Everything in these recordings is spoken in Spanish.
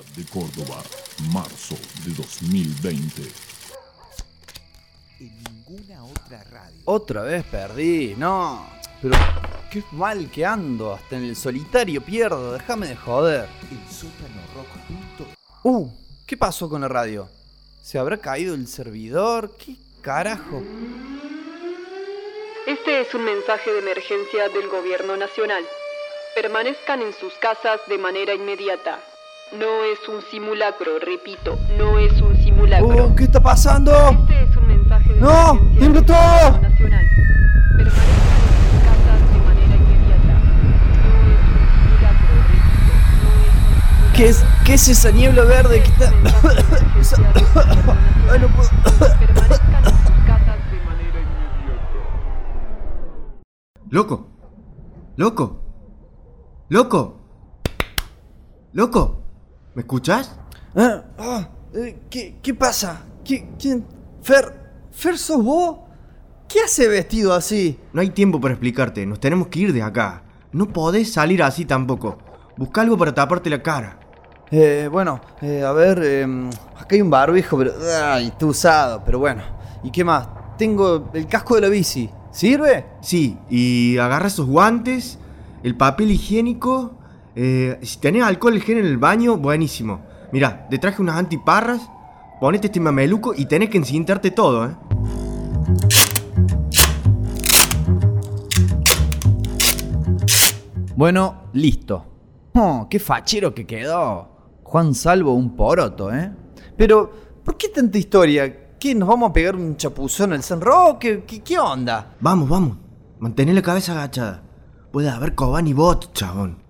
ciudad de Córdoba, marzo de 2020. En ninguna otra radio. Otra vez perdí, no. Pero qué mal que ando, hasta en el solitario pierdo, déjame de joder. El sótano rock. Uh, ¿qué pasó con la radio? ¿Se habrá caído el servidor? ¿Qué carajo? Este es un mensaje de emergencia del Gobierno Nacional. Permanezcan en sus casas de manera inmediata. No es un simulacro, repito, no es un simulacro. Uh, ¿qué está pasando? Este es un mensaje de ¡No! ¡Tiembla todo! Nacional. ¿Qué es, qué es esa niebla verde que está.? Ay, no puedo. Permanezcan en sus casas de manera inmediata. ¡Loco! ¡Loco! ¡Loco! ¡Loco! ¿Me escuchas? Ah, ah, eh, ¿qué, ¿Qué pasa? ¿Qué, ¿Quién? Fer, ¿Fer sos vos? ¿Qué hace vestido así? No hay tiempo para explicarte, nos tenemos que ir de acá. No podés salir así tampoco. Busca algo para taparte la cara. Eh, bueno, eh, a ver, eh, acá hay un barbijo, pero. Ay, está usado, pero bueno. ¿Y qué más? Tengo el casco de la bici. ¿Sirve? Sí, y agarra esos guantes, el papel higiénico. Eh, si tenés alcohol gel en el baño, buenísimo. Mira, te traje unas antiparras, ponete este mameluco y tenés que encintarte todo, ¿eh? Bueno, listo. Oh, qué fachero que quedó. Juan Salvo un poroto, ¿eh? Pero, ¿por qué tanta historia? ¿Qué, nos vamos a pegar un chapuzón al San Roque? ¿Qué, qué onda? Vamos, vamos. Mantén la cabeza agachada. Puede haber Coban y bot, chabón.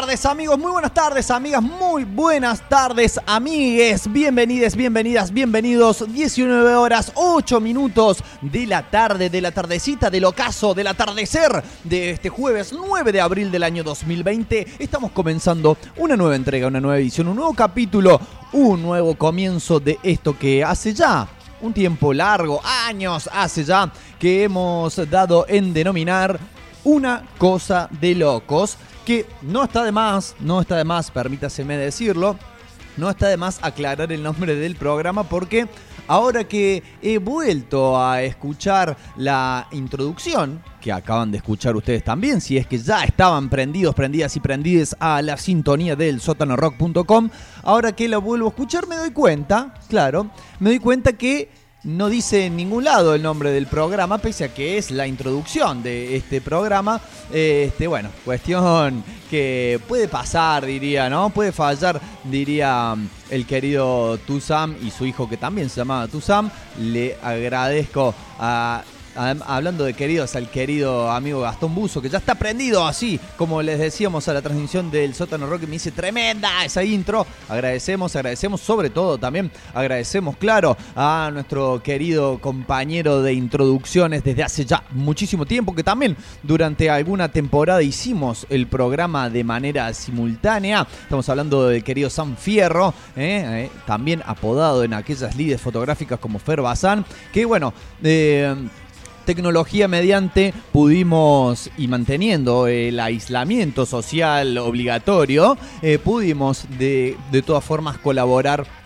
Tardes amigos, muy buenas tardes amigas, muy buenas tardes amigues. Bienvenides, bienvenidas, bienvenidos. 19 horas 8 minutos de la tarde, de la tardecita, del ocaso, del atardecer de este jueves 9 de abril del año 2020. Estamos comenzando una nueva entrega, una nueva edición, un nuevo capítulo, un nuevo comienzo de esto que hace ya un tiempo largo, años hace ya, que hemos dado en denominar una cosa de locos, que no está de más, no está de más, permítaseme decirlo, no está de más aclarar el nombre del programa porque ahora que he vuelto a escuchar la introducción, que acaban de escuchar ustedes también, si es que ya estaban prendidos, prendidas y prendidas a la sintonía del sótanorock.com, ahora que la vuelvo a escuchar me doy cuenta, claro, me doy cuenta que no dice en ningún lado el nombre del programa, pese a que es la introducción de este programa. Eh, Este, bueno, cuestión que puede pasar, diría, ¿no? Puede fallar, diría mm, el querido Tusam y su hijo que también se llamaba Tusam. Le agradezco a. Hablando de queridos, al querido amigo Gastón Buzo, que ya está prendido así, como les decíamos a la transmisión del sótano rock, me dice tremenda esa intro. Agradecemos, agradecemos, sobre todo también agradecemos, claro, a nuestro querido compañero de introducciones desde hace ya muchísimo tiempo, que también durante alguna temporada hicimos el programa de manera simultánea. Estamos hablando del querido Sam Fierro, ¿eh? Eh, también apodado en aquellas lides fotográficas como Fer Bazán, que bueno, eh, tecnología mediante pudimos, y manteniendo el aislamiento social obligatorio, eh, pudimos de, de todas formas colaborar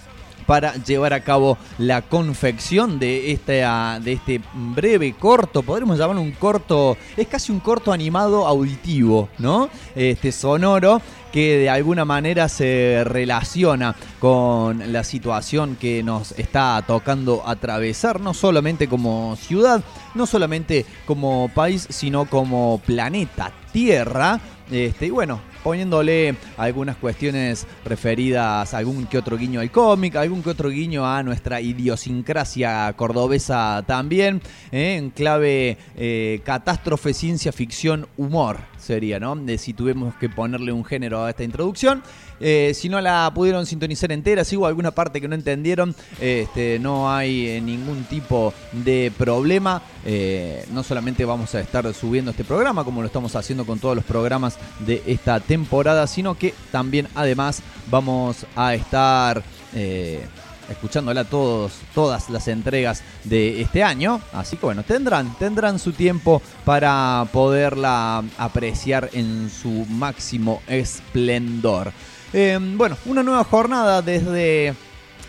para llevar a cabo la confección de ah, de este breve corto, podríamos llamarlo un corto, es casi un corto animado auditivo, ¿no? Este sonoro que de alguna manera se relaciona con la situación que nos está tocando atravesar, no solamente como ciudad, no solamente como país, sino como planeta Tierra. Este, y bueno, poniéndole algunas cuestiones referidas a algún que otro guiño al cómic, algún que otro guiño a nuestra idiosincrasia cordobesa también, ¿eh? en clave eh, catástrofe, ciencia ficción, humor sería, ¿no? De si tuvimos que ponerle un género a esta introducción. Eh, si no la pudieron sintonizar entera, si hubo alguna parte que no entendieron, este, no hay eh, ningún tipo de problema. Eh, no solamente vamos a estar subiendo este programa, como lo estamos haciendo con todos los programas de esta temporada, sino que también además vamos a estar... escuchándola todos, todas las entregas de este año. Así que bueno, tendrán, tendrán su tiempo para poderla apreciar en su máximo esplendor. Eh, bueno, una nueva jornada desde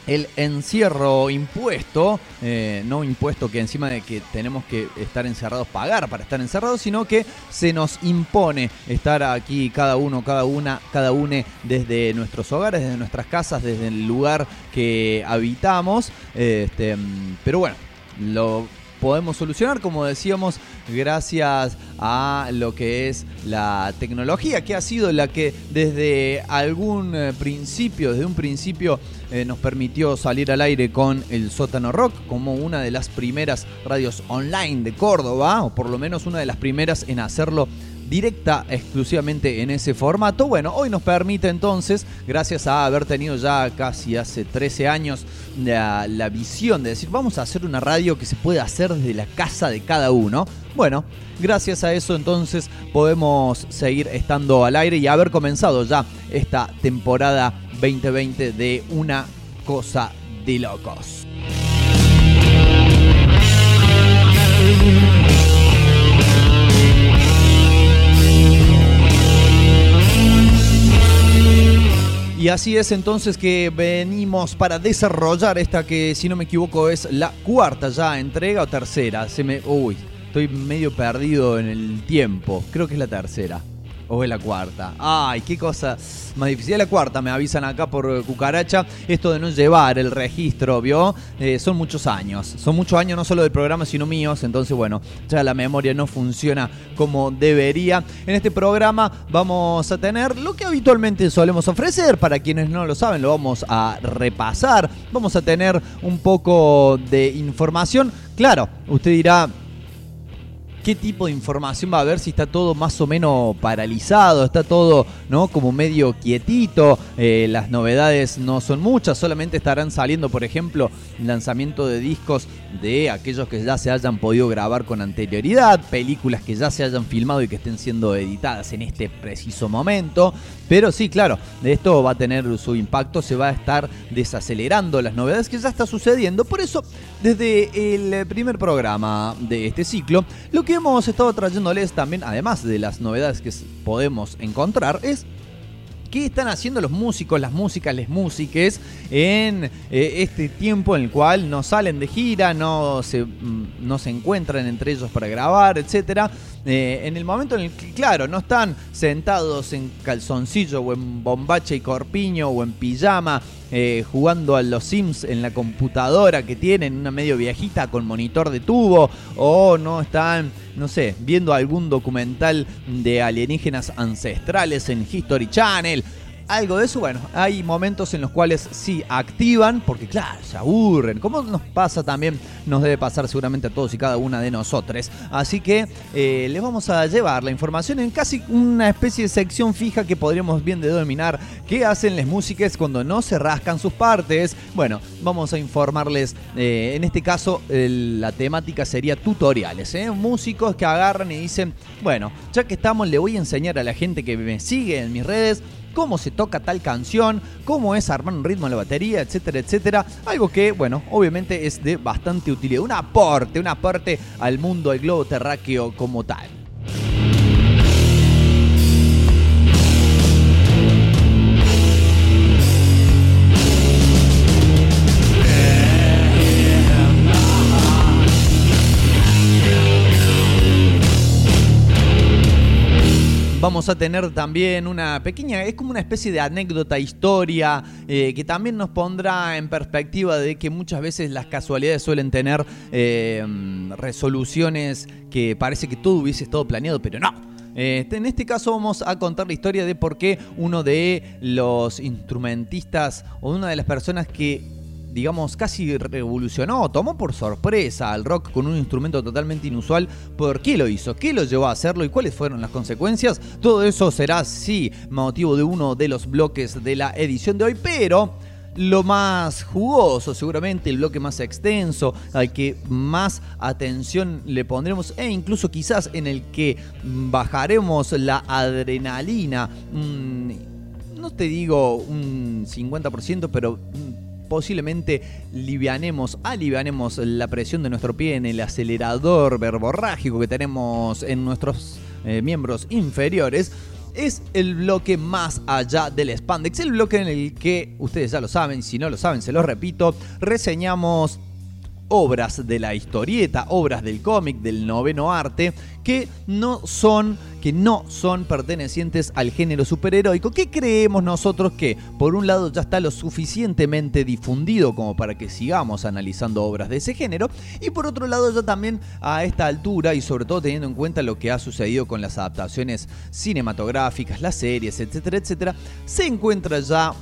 el encierro impuesto, eh, no impuesto que encima de que tenemos que estar encerrados, pagar para estar encerrados, sino que se nos impone estar aquí cada uno, cada una, cada une desde nuestros hogares, desde nuestras casas, desde el lugar que habitamos. Este, pero bueno, lo podemos solucionar, como decíamos, gracias a lo que es la tecnología, que ha sido la que desde algún eh, principio, desde un principio, eh, nos permitió salir al aire con el sótano rock como una de las primeras radios online de Córdoba, o por lo menos una de las primeras en hacerlo directa exclusivamente en ese formato. Bueno, hoy nos permite entonces, gracias a haber tenido ya casi hace 13 años la, la visión de decir, vamos a hacer una radio que se pueda hacer desde la casa de cada uno. Bueno, gracias a eso entonces podemos seguir estando al aire y haber comenzado ya esta temporada 2020 de una cosa de locos. Y así es entonces que venimos para desarrollar esta que, si no me equivoco, es la cuarta ya entrega o tercera. Se me, uy, estoy medio perdido en el tiempo. Creo que es la tercera. ¿O es la cuarta? Ay, qué cosa más difícil. La cuarta, me avisan acá por cucaracha. Esto de no llevar el registro, ¿vio? Eh, son muchos años. Son muchos años no solo del programa, sino míos. Entonces, bueno, ya la memoria no funciona como debería. En este programa vamos a tener lo que habitualmente solemos ofrecer. Para quienes no lo saben, lo vamos a repasar. Vamos a tener un poco de información. Claro, usted dirá, qué tipo de información va a haber si está todo más o menos paralizado, está todo ¿no? como medio quietito, eh, las novedades no son muchas, solamente estarán saliendo, por ejemplo, lanzamiento de discos de aquellos que ya se hayan podido grabar con anterioridad, películas que ya se hayan filmado y que estén siendo editadas en este preciso momento. Pero sí, claro, esto va a tener su impacto, se va a estar desacelerando las novedades que ya está sucediendo. Por eso, desde el primer programa de este ciclo, lo que hemos estado trayéndoles también, además de las novedades que podemos encontrar, es qué están haciendo los músicos, las músicas, les músiques en eh, este tiempo en el cual no salen de gira, no se, mm, no se encuentran entre ellos para grabar, etcétera. Eh, en el momento en el que, claro, no están sentados en calzoncillo o en bombacha y corpiño o en pijama eh, jugando a los Sims en la computadora que tienen, una medio viejita con monitor de tubo, o no están, no sé, viendo algún documental de alienígenas ancestrales en History Channel algo de eso, bueno, hay momentos en los cuales sí activan, porque claro, se aburren, como nos pasa también, nos debe pasar seguramente a todos y cada una de nosotros. Así que eh, les vamos a llevar la información en casi una especie de sección fija que podríamos bien denominar qué hacen las músicas cuando no se rascan sus partes. Bueno, vamos a informarles, eh, en este caso la temática sería tutoriales, ¿eh? músicos que agarran y dicen, bueno, ya que estamos, le voy a enseñar a la gente que me sigue en mis redes cómo se toca tal canción, cómo es armar un ritmo en la batería, etcétera, etcétera. Algo que, bueno, obviamente es de bastante utilidad. Un aporte, un aporte al mundo, al globo terráqueo como tal. Vamos a tener también una pequeña, es como una especie de anécdota, historia, eh, que también nos pondrá en perspectiva de que muchas veces las casualidades suelen tener eh, resoluciones que parece que todo hubiese estado planeado, pero no. Este, en este caso vamos a contar la historia de por qué uno de los instrumentistas o una de las personas que digamos, casi revolucionó, tomó por sorpresa al rock con un instrumento totalmente inusual. ¿Por qué lo hizo? ¿Qué lo llevó a hacerlo? ¿Y cuáles fueron las consecuencias? Todo eso será, sí, motivo de uno de los bloques de la edición de hoy, pero lo más jugoso, seguramente el bloque más extenso, al que más atención le pondremos e incluso quizás en el que bajaremos la adrenalina. no te digo un 50%, pero posiblemente livianemos, alivianemos la presión de nuestro pie en el acelerador verborrágico que tenemos en nuestros eh, miembros inferiores es el bloque más allá del spandex, el bloque en el que ustedes ya lo saben, si no lo saben se lo repito, reseñamos obras de la historieta, obras del cómic, del noveno arte, que no son que no son pertenecientes al género superheroico, que creemos nosotros que por un lado ya está lo suficientemente difundido como para que sigamos analizando obras de ese género, y por otro lado ya también a esta altura y sobre todo teniendo en cuenta lo que ha sucedido con las adaptaciones cinematográficas, las series, etcétera, etcétera, se encuentra ya,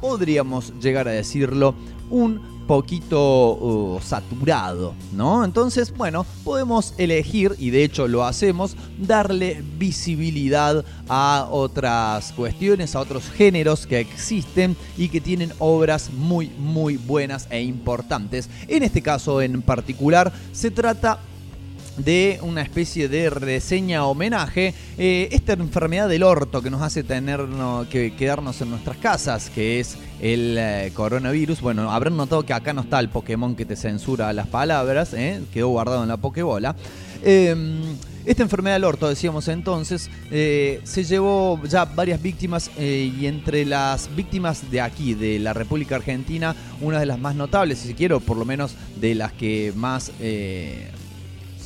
podríamos llegar a decirlo, un poquito uh, saturado, ¿no? Entonces, bueno, podemos elegir, y de hecho lo hacemos, darle visibilidad a otras cuestiones, a otros géneros que existen y que tienen obras muy, muy buenas e importantes. En este caso en particular, se trata de una especie de reseña homenaje eh, esta enfermedad del orto que nos hace tener que quedarnos en nuestras casas, que es el eh, coronavirus. Bueno, habrán notado que acá no está el Pokémon que te censura las palabras, ¿eh? quedó guardado en la Pokébola. Em, Esta enfermedad del orto, decíamos entonces, se llevó ya varias víctimas y entre las víctimas de aquí, de la República Argentina, una de las más notables, si se quiere, o por lo menos de las que más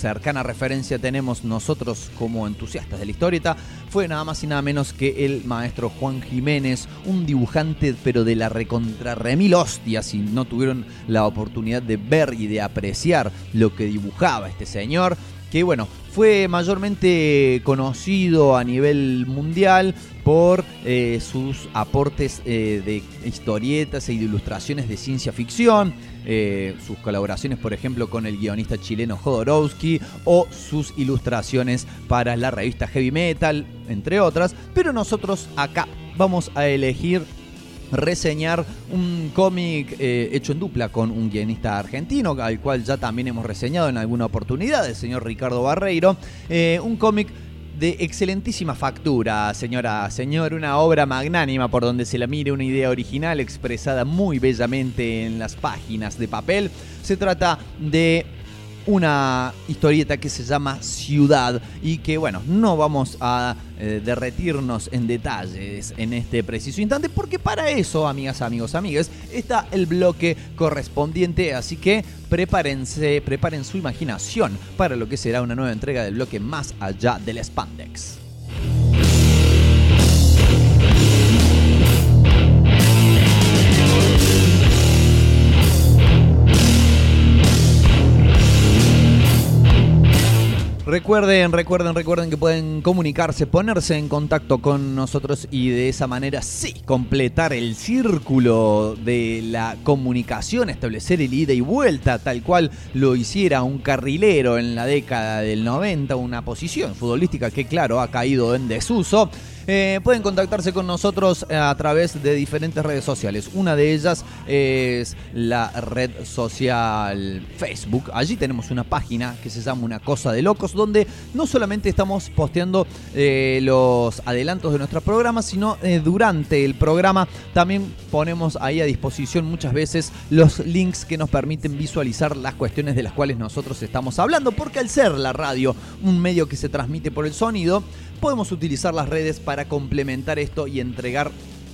cercana referencia tenemos nosotros como entusiastas de la historieta, fue nada más y nada menos que el maestro Juan Jiménez, un dibujante pero de la recontra remil hostia, si no tuvieron la oportunidad de ver y de apreciar lo que dibujaba este señor, que bueno, fue mayormente conocido a nivel mundial por eh, sus aportes eh, de historietas e ilustraciones de ciencia ficción, eh, sus colaboraciones, por ejemplo, con el guionista chileno Jodorowsky o sus ilustraciones para la revista Heavy Metal, entre otras. Pero nosotros acá vamos a elegir reseñar un cómic eh, hecho en dupla con un guionista argentino, al cual ya también hemos reseñado en alguna oportunidad, el señor Ricardo Barreiro. Eh, un cómic de excelentísima factura, señora, señor, una obra magnánima por donde se la mire, una idea original expresada muy bellamente en las páginas de papel. Se trata de una historieta que se llama Ciudad y que bueno, no vamos a eh, derretirnos en detalles en este preciso instante porque para eso, amigas, amigos, amigas, está el bloque correspondiente, así que prepárense, preparen su imaginación para lo que será una nueva entrega del bloque más allá del spandex. Recuerden, recuerden, recuerden que pueden comunicarse, ponerse en contacto con nosotros y de esa manera sí completar el círculo de la comunicación, establecer el ida y vuelta tal cual lo hiciera un carrilero en la década del 90, una posición futbolística que claro ha caído en desuso. Eh, pueden contactarse con nosotros a través de diferentes redes sociales. Una de ellas es la red social Facebook. Allí tenemos una página que se llama Una Cosa de Locos, donde no solamente estamos posteando eh, los adelantos de nuestros programas, sino eh, durante el programa también ponemos ahí a disposición muchas veces los links que nos permiten visualizar las cuestiones de las cuales nosotros estamos hablando, porque al ser la radio un medio que se transmite por el sonido, podemos utilizar las redes para complementar esto y entregar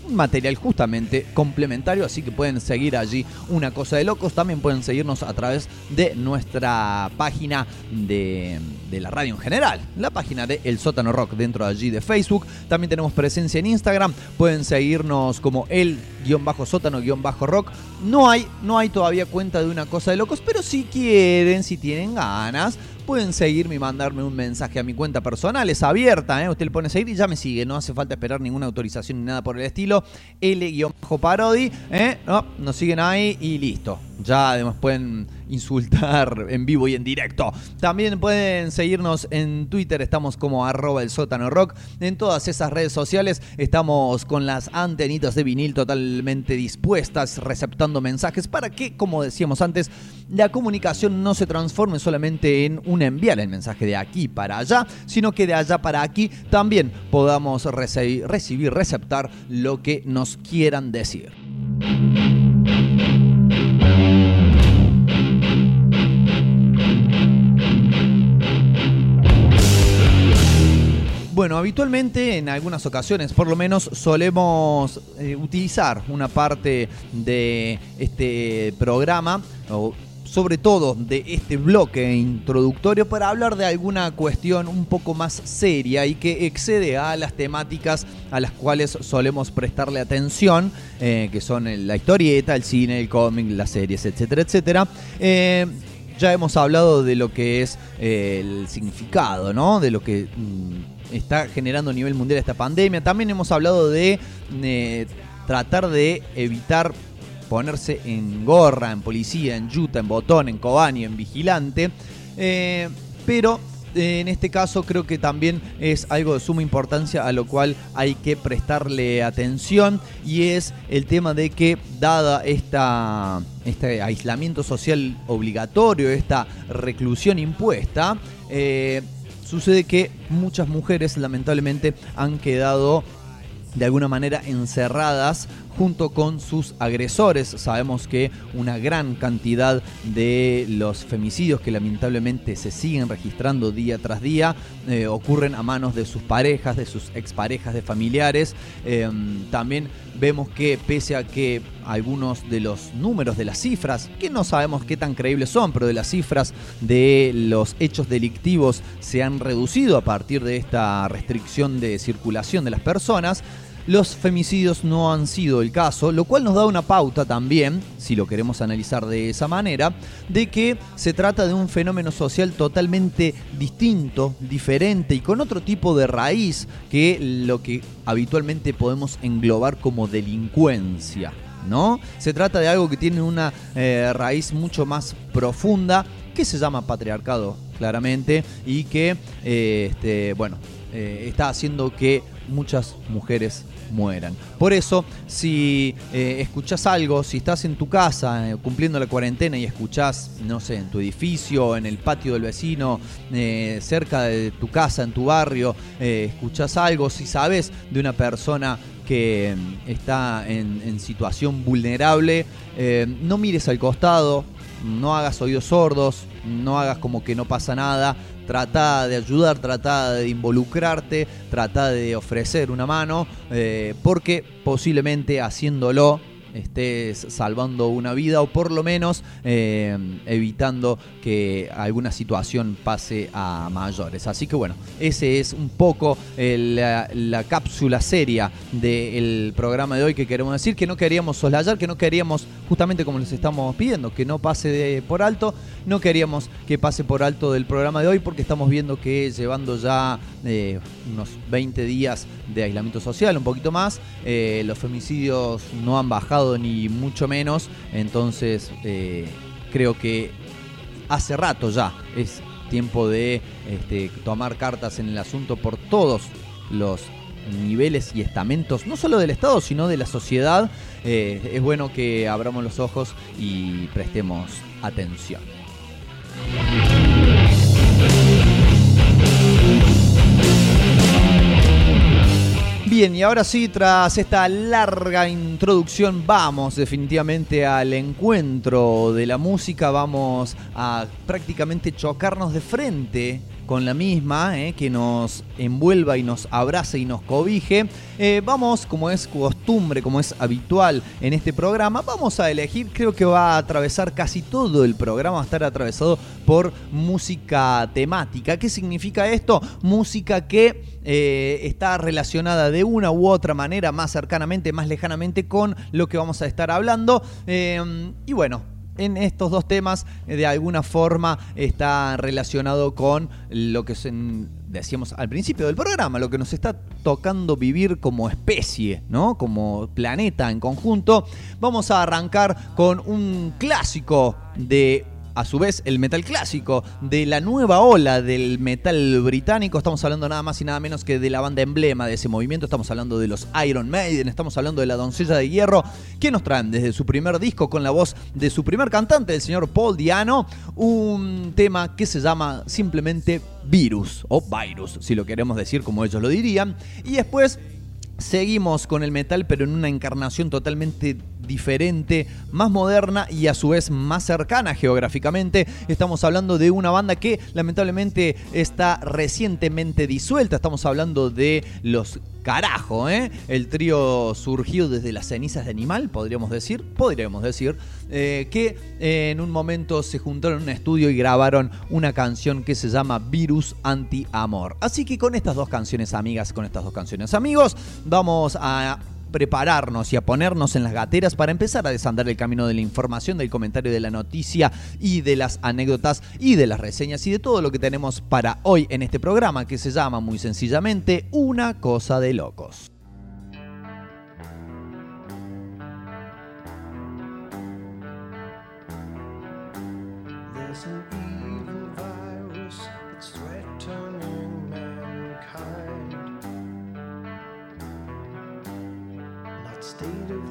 material justamente complementario, así que pueden seguir allí una cosa de locos, también pueden seguirnos a través de nuestra página de, de la radio en general, la página de El Sótano Rock dentro de allí de Facebook, también tenemos presencia en Instagram, pueden seguirnos como el guion bajo sótano guion bajo rock, no hay, no hay todavía cuenta de una cosa de locos, pero si quieren, si tienen ganas, pueden seguirme y mandarme un mensaje a mi cuenta personal. Es abierta, ¿eh? usted le pone seguir y ya me sigue. No hace falta esperar ninguna autorización ni nada por el estilo. L-Parodi. ¿eh? No, nos siguen ahí y listo. Ya además pueden insultar en vivo y en directo. También pueden seguirnos en Twitter, estamos como arroba el sótano rock. En todas esas redes sociales estamos con las antenitas de vinil totalmente dispuestas, receptando mensajes para que, como decíamos antes, la comunicación no se transforme solamente en un enviar el mensaje de aquí para allá, sino que de allá para aquí también podamos reci- recibir, receptar lo que nos quieran decir. Bueno, habitualmente en algunas ocasiones, por lo menos, solemos eh, utilizar una parte de este programa, o sobre todo de este bloque introductorio, para hablar de alguna cuestión un poco más seria y que excede a las temáticas a las cuales solemos prestarle atención, eh, que son la historieta, el cine, el cómic, las series, etcétera, etcétera. Eh, ya hemos hablado de lo que es eh, el significado, ¿no? De lo que mm, está generando a nivel mundial esta pandemia. También hemos hablado de eh, tratar de evitar ponerse en gorra, en policía, en yuta, en botón, en cobani, en vigilante. Eh, pero en este caso creo que también es algo de suma importancia a lo cual hay que prestarle atención y es el tema de que dada esta, este aislamiento social obligatorio, esta reclusión impuesta, eh, sucede que muchas mujeres lamentablemente han quedado de alguna manera encerradas junto con sus agresores. Sabemos que una gran cantidad de los femicidios que lamentablemente se siguen registrando día tras día eh, ocurren a manos de sus parejas, de sus exparejas, de familiares. Eh, también vemos que pese a que algunos de los números de las cifras, que no sabemos qué tan creíbles son, pero de las cifras de los hechos delictivos se han reducido a partir de esta restricción de circulación de las personas, los femicidios no han sido el caso, lo cual nos da una pauta también, si lo queremos analizar de esa manera, de que se trata de un fenómeno social totalmente distinto, diferente y con otro tipo de raíz que lo que habitualmente podemos englobar como delincuencia. ¿No? Se trata de algo que tiene una eh, raíz mucho más profunda que se llama patriarcado, claramente, y que, eh, este, bueno, eh, está haciendo que muchas mujeres mueran. Por eso, si eh, escuchás algo, si estás en tu casa eh, cumpliendo la cuarentena y escuchás, no sé, en tu edificio, en el patio del vecino, eh, cerca de tu casa, en tu barrio, eh, escuchás algo, si sabes de una persona que mm, está en, situación vulnerable, no mires al costado, no hagas oídos sordos, no hagas como que no pasa nada, trata de ayudar, trata de involucrarte, trata de ofrecer una mano, eh, porque posiblemente haciéndolo estés salvando una vida o por lo menos eh, evitando que alguna situación pase a mayores. Así que bueno, ese es un poco el- la, la cápsula seria del programa de hoy que queremos decir, que no queríamos soslayar, que no queríamos, justamente como les estamos pidiendo, que no pase por alto, no queríamos que pase por alto del programa de hoy porque estamos viendo que llevando ya eh, unos 20 días de aislamiento social, un poquito más, eh, los femicidios no han bajado ni mucho menos, entonces eh, creo que hace rato ya es tiempo de este, tomar cartas en el asunto por todos los niveles y estamentos, no solo del Estado, sino de la sociedad. Eh, es bueno que abramos los ojos y prestemos atención. Bien, y ahora sí, tras esta larga introducción, vamos definitivamente al encuentro de la música, vamos a prácticamente chocarnos de frente con la misma, eh, que nos envuelva y nos abrace y nos cobije. Eh, vamos, como es costumbre, como es habitual en este programa, vamos a elegir, creo que va a atravesar casi todo el programa, va a estar atravesado por música temática. ¿Qué significa esto? Música que eh, está relacionada de una u otra manera, más cercanamente, más lejanamente con lo que vamos a estar hablando. Y bueno, en estos dos temas eh, de alguna forma está relacionado con lo que decíamos al principio del programa, lo que nos está tocando vivir como especie, ¿no? Como planeta en conjunto. Vamos a arrancar con un clásico de a su vez el metal clásico de la nueva ola del metal británico. Estamos hablando nada más y nada menos que de la banda emblema de ese movimiento. Estamos hablando de los Iron Maiden, estamos hablando de la Doncella de Hierro, que nos traen desde su primer disco con la voz de su primer cantante, el señor Paul Diano, un tema que se llama simplemente Virus o Virus, si lo queremos decir como ellos lo dirían. Y después Seguimos con el metal, pero en una encarnación totalmente diferente, más moderna y a su vez más cercana geográficamente. Estamos hablando de una banda que lamentablemente está recientemente disuelta. Estamos hablando de los Carajo, ¿eh? El trío surgió desde las cenizas de animal, podríamos decir, podríamos decir, eh, que en un momento se juntaron en un estudio y grabaron una canción que se llama Virus Anti-Amor. Así que con estas dos canciones amigas, con estas dos canciones amigos, vamos a prepararnos y a ponernos en las gateras para empezar a desandar el camino de la información, del comentario de la noticia y de las anécdotas y de las reseñas y de todo lo que tenemos para hoy en este programa que se llama muy sencillamente Una cosa de locos. State of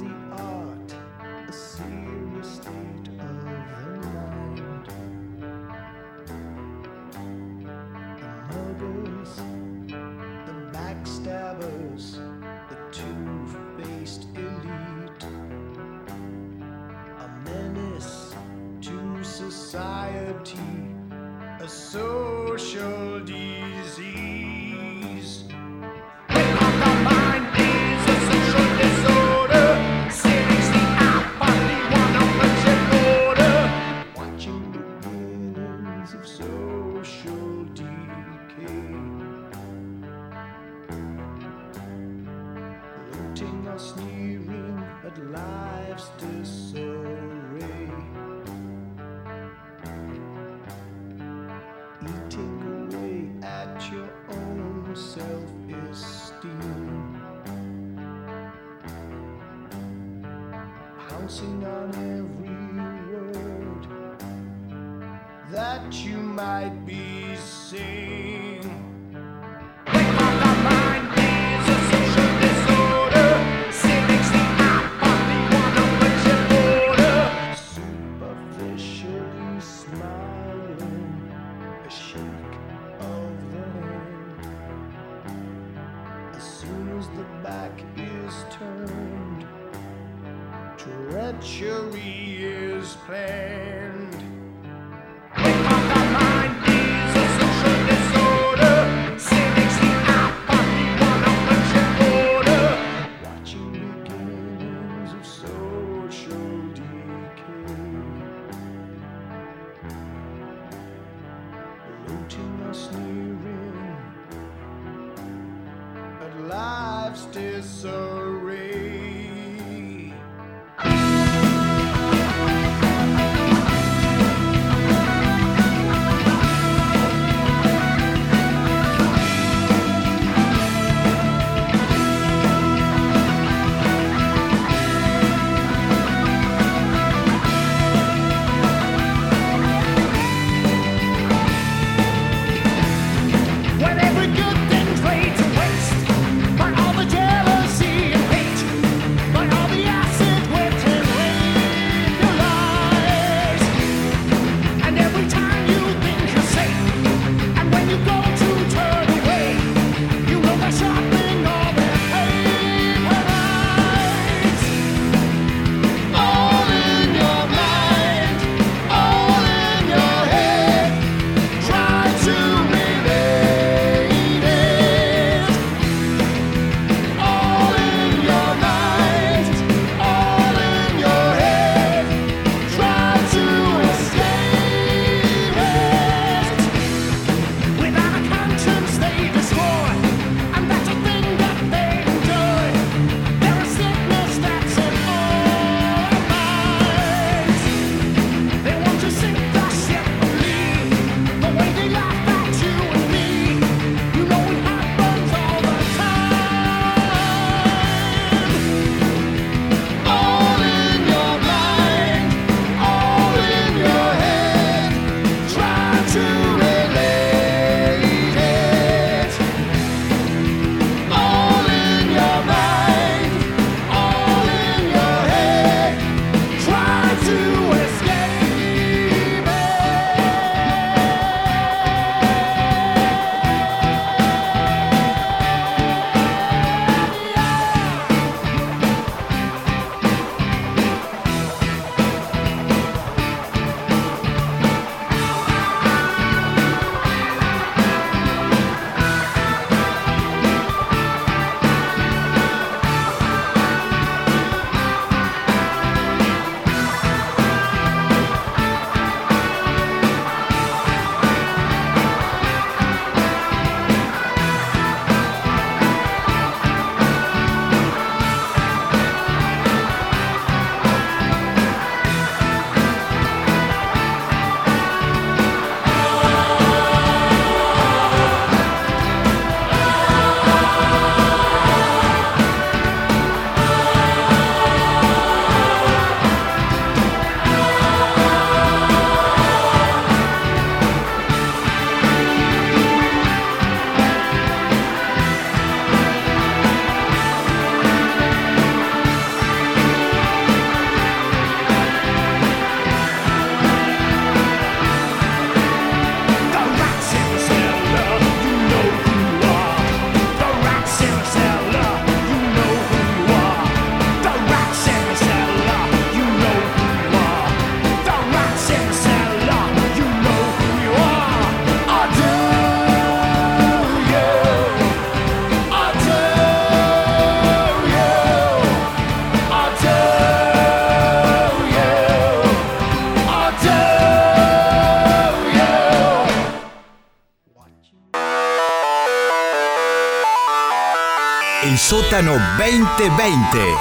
El sótano 2020.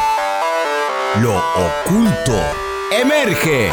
Lo oculto emerge.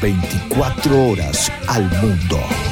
24 horas al mundo.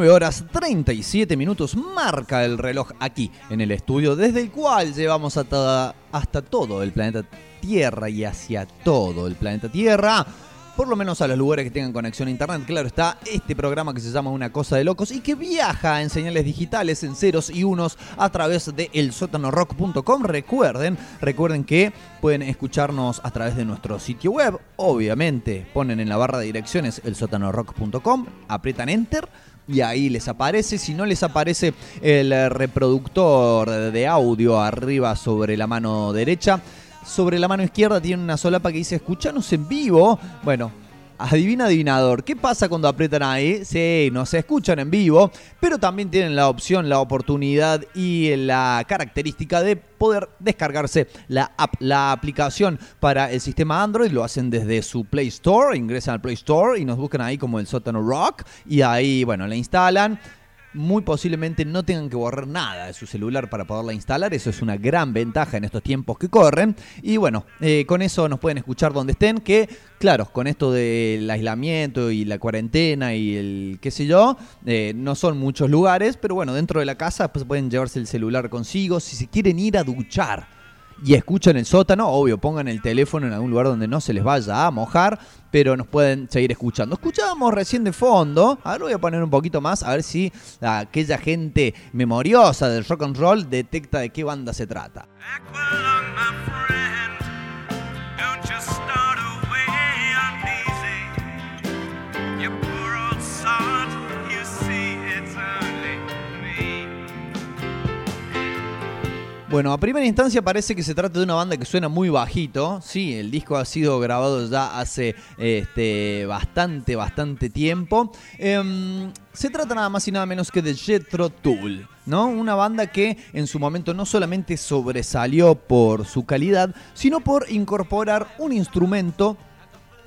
19 horas 37 minutos marca el reloj aquí en el estudio, desde el cual llevamos hasta, hasta todo el planeta Tierra y hacia todo el planeta Tierra. por lo menos a los lugares que tengan conexión a internet. Claro está este programa que se llama Una Cosa de Locos y que viaja en señales digitales, en ceros y unos a través de elsótanorock.com. Recuerden, recuerden que pueden escucharnos a través de nuestro sitio web. Obviamente, ponen en la barra de direcciones elsótanorock.com, aprietan enter y ahí les aparece. Si no les aparece el reproductor de audio arriba sobre la mano derecha, sobre la mano izquierda tiene una solapa que dice escuchanos en vivo. Bueno. Adivina adivinador, ¿qué pasa cuando aprietan ahí? Sí, no se escuchan en vivo, pero también tienen la opción, la oportunidad y la característica de poder descargarse la app, la aplicación para el sistema Android. Lo hacen desde su Play Store, ingresan al Play Store y nos buscan ahí como el sótano rock y ahí, bueno, la instalan muy posiblemente no tengan que borrar nada de su celular para poderla instalar. Eso es una gran ventaja en estos tiempos que corren. Y bueno, eh, con eso nos pueden escuchar donde estén. Que, claro, con esto del aislamiento y la cuarentena y el qué sé yo, eh, no son muchos lugares. Pero bueno, dentro de la casa pues, pueden llevarse el celular consigo. Si se quieren ir a duchar y escuchan el sótano, obvio, pongan el teléfono en algún lugar donde no se les vaya a mojar, pero nos pueden seguir escuchando. Escuchábamos recién de fondo, ahora voy a poner un poquito más, a ver si aquella gente memoriosa del rock and roll detecta de qué banda se trata. Bueno, a primera instancia parece que se trata de una banda que suena muy bajito. Sí, el disco ha sido grabado ya hace este, bastante, bastante tiempo. Em, se trata nada más y nada menos que de Jethro Tull, ¿no? Una banda que en su momento no solamente sobresalió por su calidad, sino por incorporar un instrumento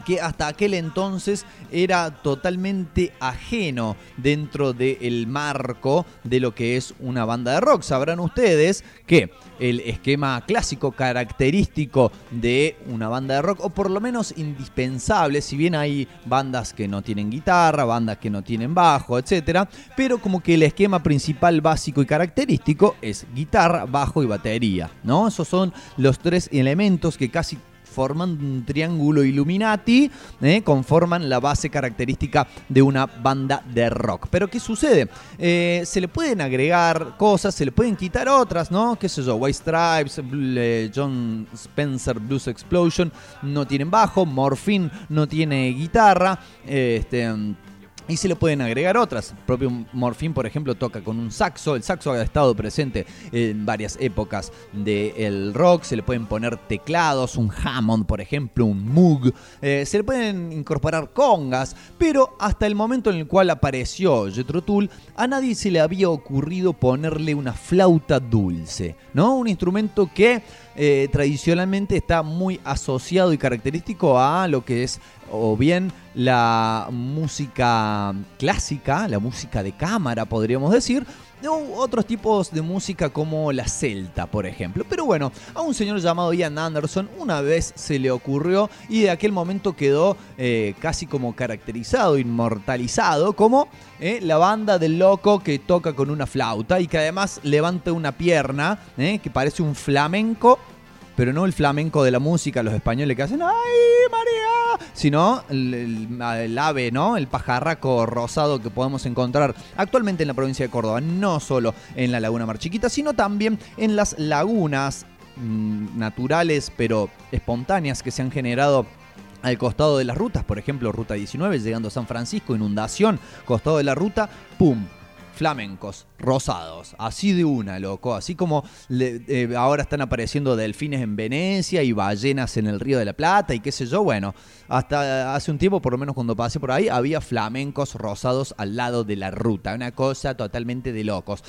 que hasta aquel entonces era totalmente ajeno dentro del marco de lo que es una banda de rock. Sabrán ustedes que el esquema clásico característico de una banda de rock, o por lo menos indispensable, si bien hay bandas que no tienen guitarra, bandas que no tienen bajo, etcétera, pero como que el esquema principal básico y característico es guitarra, bajo y batería, ¿no? Esos son los tres elementos que casi forman un triángulo Illuminati, ¿eh? conforman la base característica de una banda de rock. Pero ¿qué sucede? Eh, se le pueden agregar cosas, se le pueden quitar otras, ¿no? ¿Qué sé yo? White Stripes, eh, John Spencer Blues Explosion no tienen bajo, Morphine no tiene guitarra, este y se le pueden agregar otras. El propio Morphine, por ejemplo, toca con un saxo. El saxo ha estado presente en varias épocas del rock. Se le pueden poner teclados, un Hammond, por ejemplo, un Moog. Eh, se le pueden incorporar congas. Pero hasta el momento en el cual apareció Jethro Tull, a nadie se le había ocurrido ponerle una flauta dulce, ¿no? Un instrumento que eh, tradicionalmente está muy asociado y característico a lo que es o bien la música clásica, la música de cámara podríamos decir, o otros tipos de música como la celta, por ejemplo. Pero bueno, a un señor llamado Ian Anderson una vez se le ocurrió y de aquel momento quedó eh, casi como caracterizado, inmortalizado, como eh, la banda del loco que toca con una flauta y que además levanta una pierna eh, que parece un flamenco pero no el flamenco de la música, los españoles que hacen ¡Ay, María! Sino el, ave, ¿no? El pajarraco rosado que podemos encontrar actualmente en la provincia de Córdoba, no solo en la Laguna Mar Chiquita, sino también en las lagunas mmm, naturales pero espontáneas que se han generado al costado de las rutas, por ejemplo, ruta 19 llegando a San Francisco, inundación, costado de la ruta, ¡pum! Flamencos, rosados, así de una, loco, así como eh, ahora están apareciendo delfines en Venecia y ballenas en el Río de la Plata y qué sé yo, bueno, hasta hace un tiempo, por lo menos cuando pasé por ahí, había flamencos rosados al lado de la ruta, una cosa totalmente de locos.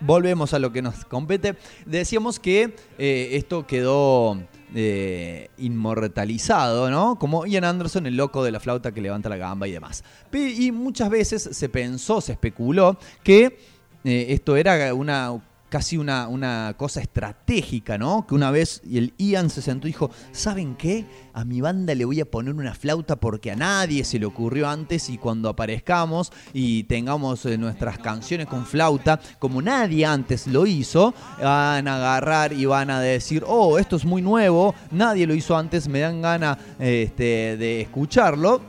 Volvemos a lo que nos compete. Decíamos que eh, esto quedó eh, inmortalizado, ¿no? Como Ian Anderson, el loco de la flauta que levanta la gamba y demás. Y muchas veces se pensó, se especuló que eh, esto era una casi una, una cosa estratégica, ¿no? Que una vez el Ian se sentó y dijo, ¿saben qué? A mi banda le voy a poner una flauta porque a nadie se le ocurrió antes y cuando aparezcamos y tengamos eh, nuestras canciones con flauta, como nadie antes lo hizo, van a agarrar y van a decir, oh, esto es muy nuevo, nadie lo hizo antes, me dan ganas este, de escucharlo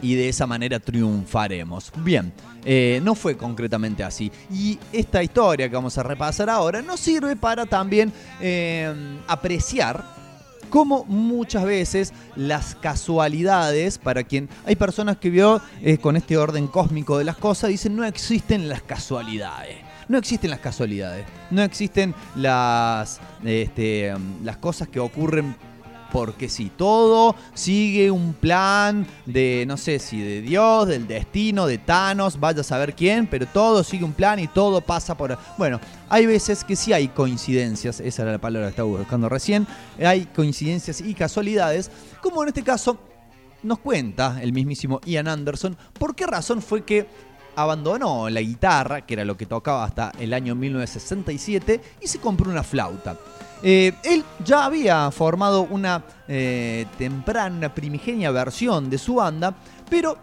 y de esa manera triunfaremos. Bien, eh, no fue concretamente así. Y esta historia que vamos a repasar ahora nos sirve para también eh, apreciar cómo muchas veces las casualidades, para quien hay personas que vio eh, con este orden cósmico de las cosas, dicen no existen las casualidades. No existen las casualidades, no existen las, este, las cosas que ocurren porque si todo sigue un plan de, no sé si de Dios, del destino, de Thanos, vaya a saber quién, pero todo sigue un plan y todo pasa por... Bueno, hay veces que sí hay coincidencias, esa era la palabra que estaba buscando recién, hay coincidencias y casualidades, como en este caso nos cuenta el mismísimo Ian Anderson, por qué razón fue que abandonó la guitarra, que era lo que tocaba hasta el año 1967, y se compró una flauta. Eh, él ya había formado una eh, temprana, primigenia versión de su banda, pero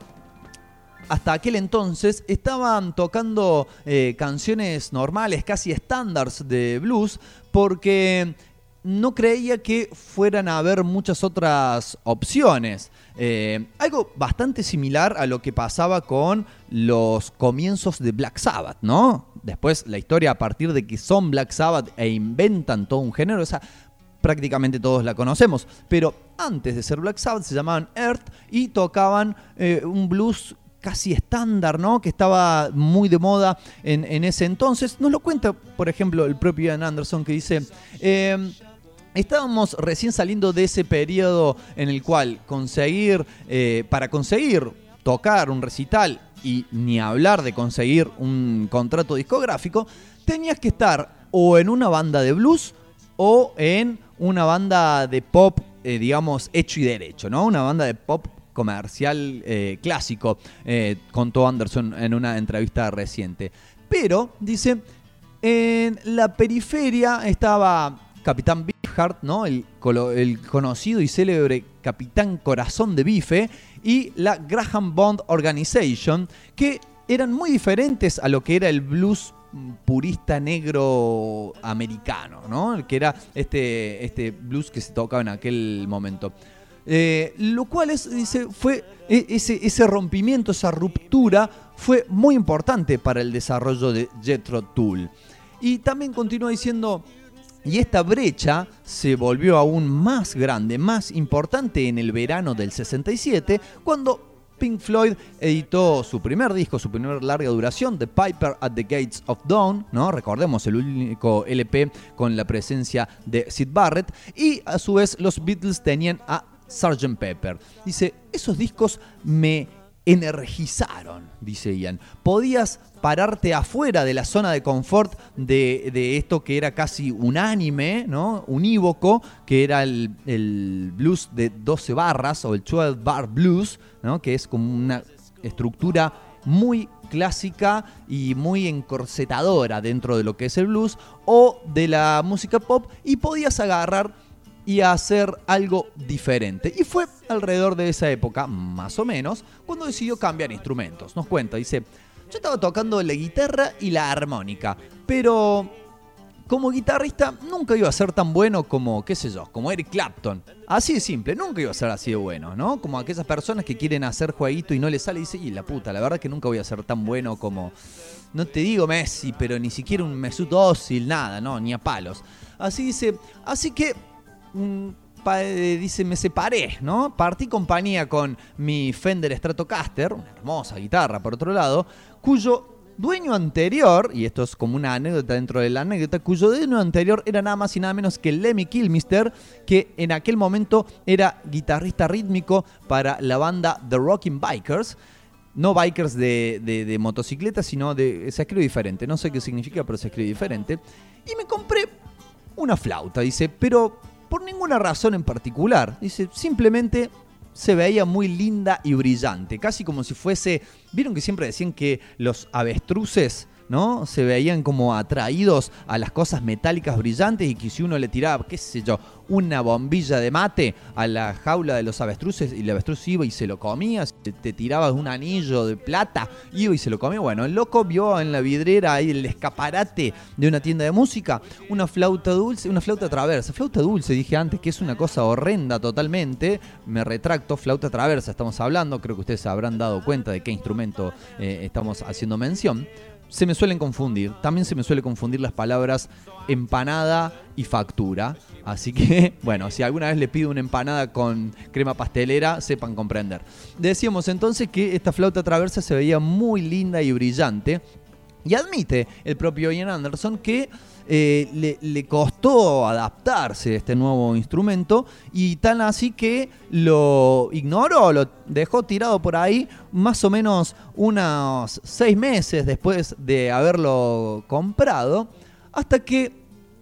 hasta aquel entonces estaban tocando eh, canciones normales, casi estándares de blues, porque no creía que fueran a haber muchas otras opciones. Algo bastante similar a lo que pasaba con los comienzos de Black Sabbath, ¿no? Después la historia a partir de que son Black Sabbath e inventan todo un género, esa prácticamente todos la conocemos. Pero antes de ser Black Sabbath se llamaban Earth y tocaban eh, un blues casi estándar, ¿no? Que estaba muy de moda en, ese entonces. Nos lo cuenta, por ejemplo, el propio Ian Anderson que dice... Eh, Estábamos recién saliendo de ese periodo en el cual conseguir, eh, para conseguir tocar un recital y ni hablar de conseguir un contrato discográfico, tenías que estar o en una banda de blues o en una banda de pop, eh, digamos, hecho y derecho, ¿no? Una banda de pop comercial eh, clásico, eh, contó Anderson en una entrevista reciente. Pero, dice, en la periferia estaba Capitán Beefheart, ¿no? El, el, conocido y célebre Capitán Corazón de Bife, y la Graham Bond Organization, que eran muy diferentes a lo que era el blues purista negro americano, ¿no? Que era este, este blues que se tocaba en aquel momento. Eh, lo cual es, dice, fue e, ese, ese rompimiento, esa ruptura fue muy importante para el desarrollo de Jethro Tull. Y también continúa diciendo, y esta brecha se volvió aún más grande, más importante en el verano del 67, cuando Pink Floyd editó su primer disco, su primer larga duración, The Piper at the Gates of Dawn, ¿no? Recordemos el único LP con la presencia de Sid Barrett, y a su vez los Beatles tenían a Sgt. Pepper. Dice, esos discos me energizaron, dice Ian. Podías pararte afuera de la zona de confort de, de esto que era casi unánime, ¿no? unívoco, que era el, el, blues de 12 barras o el 12 bar blues, ¿no? que es como una estructura muy clásica y muy encorsetadora dentro de lo que es el blues o de la música pop y podías agarrar y hacer algo diferente. Y fue alrededor de esa época, más o menos, cuando decidió cambiar instrumentos. Nos cuenta, dice, yo estaba tocando la guitarra y la armónica, pero como guitarrista nunca iba a ser tan bueno como, qué sé yo, como Eric Clapton. Así de simple, nunca iba a ser así de bueno, ¿no? Como aquellas personas que quieren hacer jueguito y no les sale y dice, y la puta, la verdad que nunca voy a ser tan bueno como, no te digo Messi, pero ni siquiera un Mesut Özil, nada, ¿no? Ni a palos. Así dice, así que dice, me separé, ¿no? Partí compañía con mi Fender Stratocaster, una hermosa guitarra por otro lado, cuyo dueño anterior, y esto es como una anécdota dentro de la anécdota, cuyo dueño anterior era nada más y nada menos que Lemmy Kilmister, que en aquel momento era guitarrista rítmico para la banda The Rocking Bikers. No bikers de, de, de motocicleta, sino de. Se escribe diferente. No sé qué significa, pero se escribe diferente. Y me compré una flauta, dice, pero por ninguna razón en particular. Dice, simplemente se veía muy linda y brillante, casi como si fuese... Vieron que siempre decían que los avestruces ¿no? Se veían como atraídos a las cosas metálicas brillantes y que si uno le tiraba, qué sé yo, una bombilla de mate a la jaula de los avestruces y el avestruz iba y se lo comía, te, te tirabas un anillo de plata, iba y se lo comía. Bueno, el loco vio en la vidriera ahí el escaparate de una tienda de música una flauta dulce, una flauta traversa. Flauta dulce, dije antes, que es una cosa horrenda totalmente. Me retracto, flauta traversa estamos hablando, creo que ustedes habrán dado cuenta de qué instrumento eh, estamos haciendo mención. Se me suelen confundir, también se me suele confundir las palabras empanada y factura. Así que, bueno, si alguna vez le pido una empanada con crema pastelera, sepan comprender. Decíamos entonces que esta flauta traversa se veía muy linda y brillante. Y admite el propio Ian Anderson que eh, le, costó adaptarse este nuevo instrumento y tan así que lo ignoró, lo dejó tirado por ahí más o menos unos seis meses después de haberlo comprado, hasta que,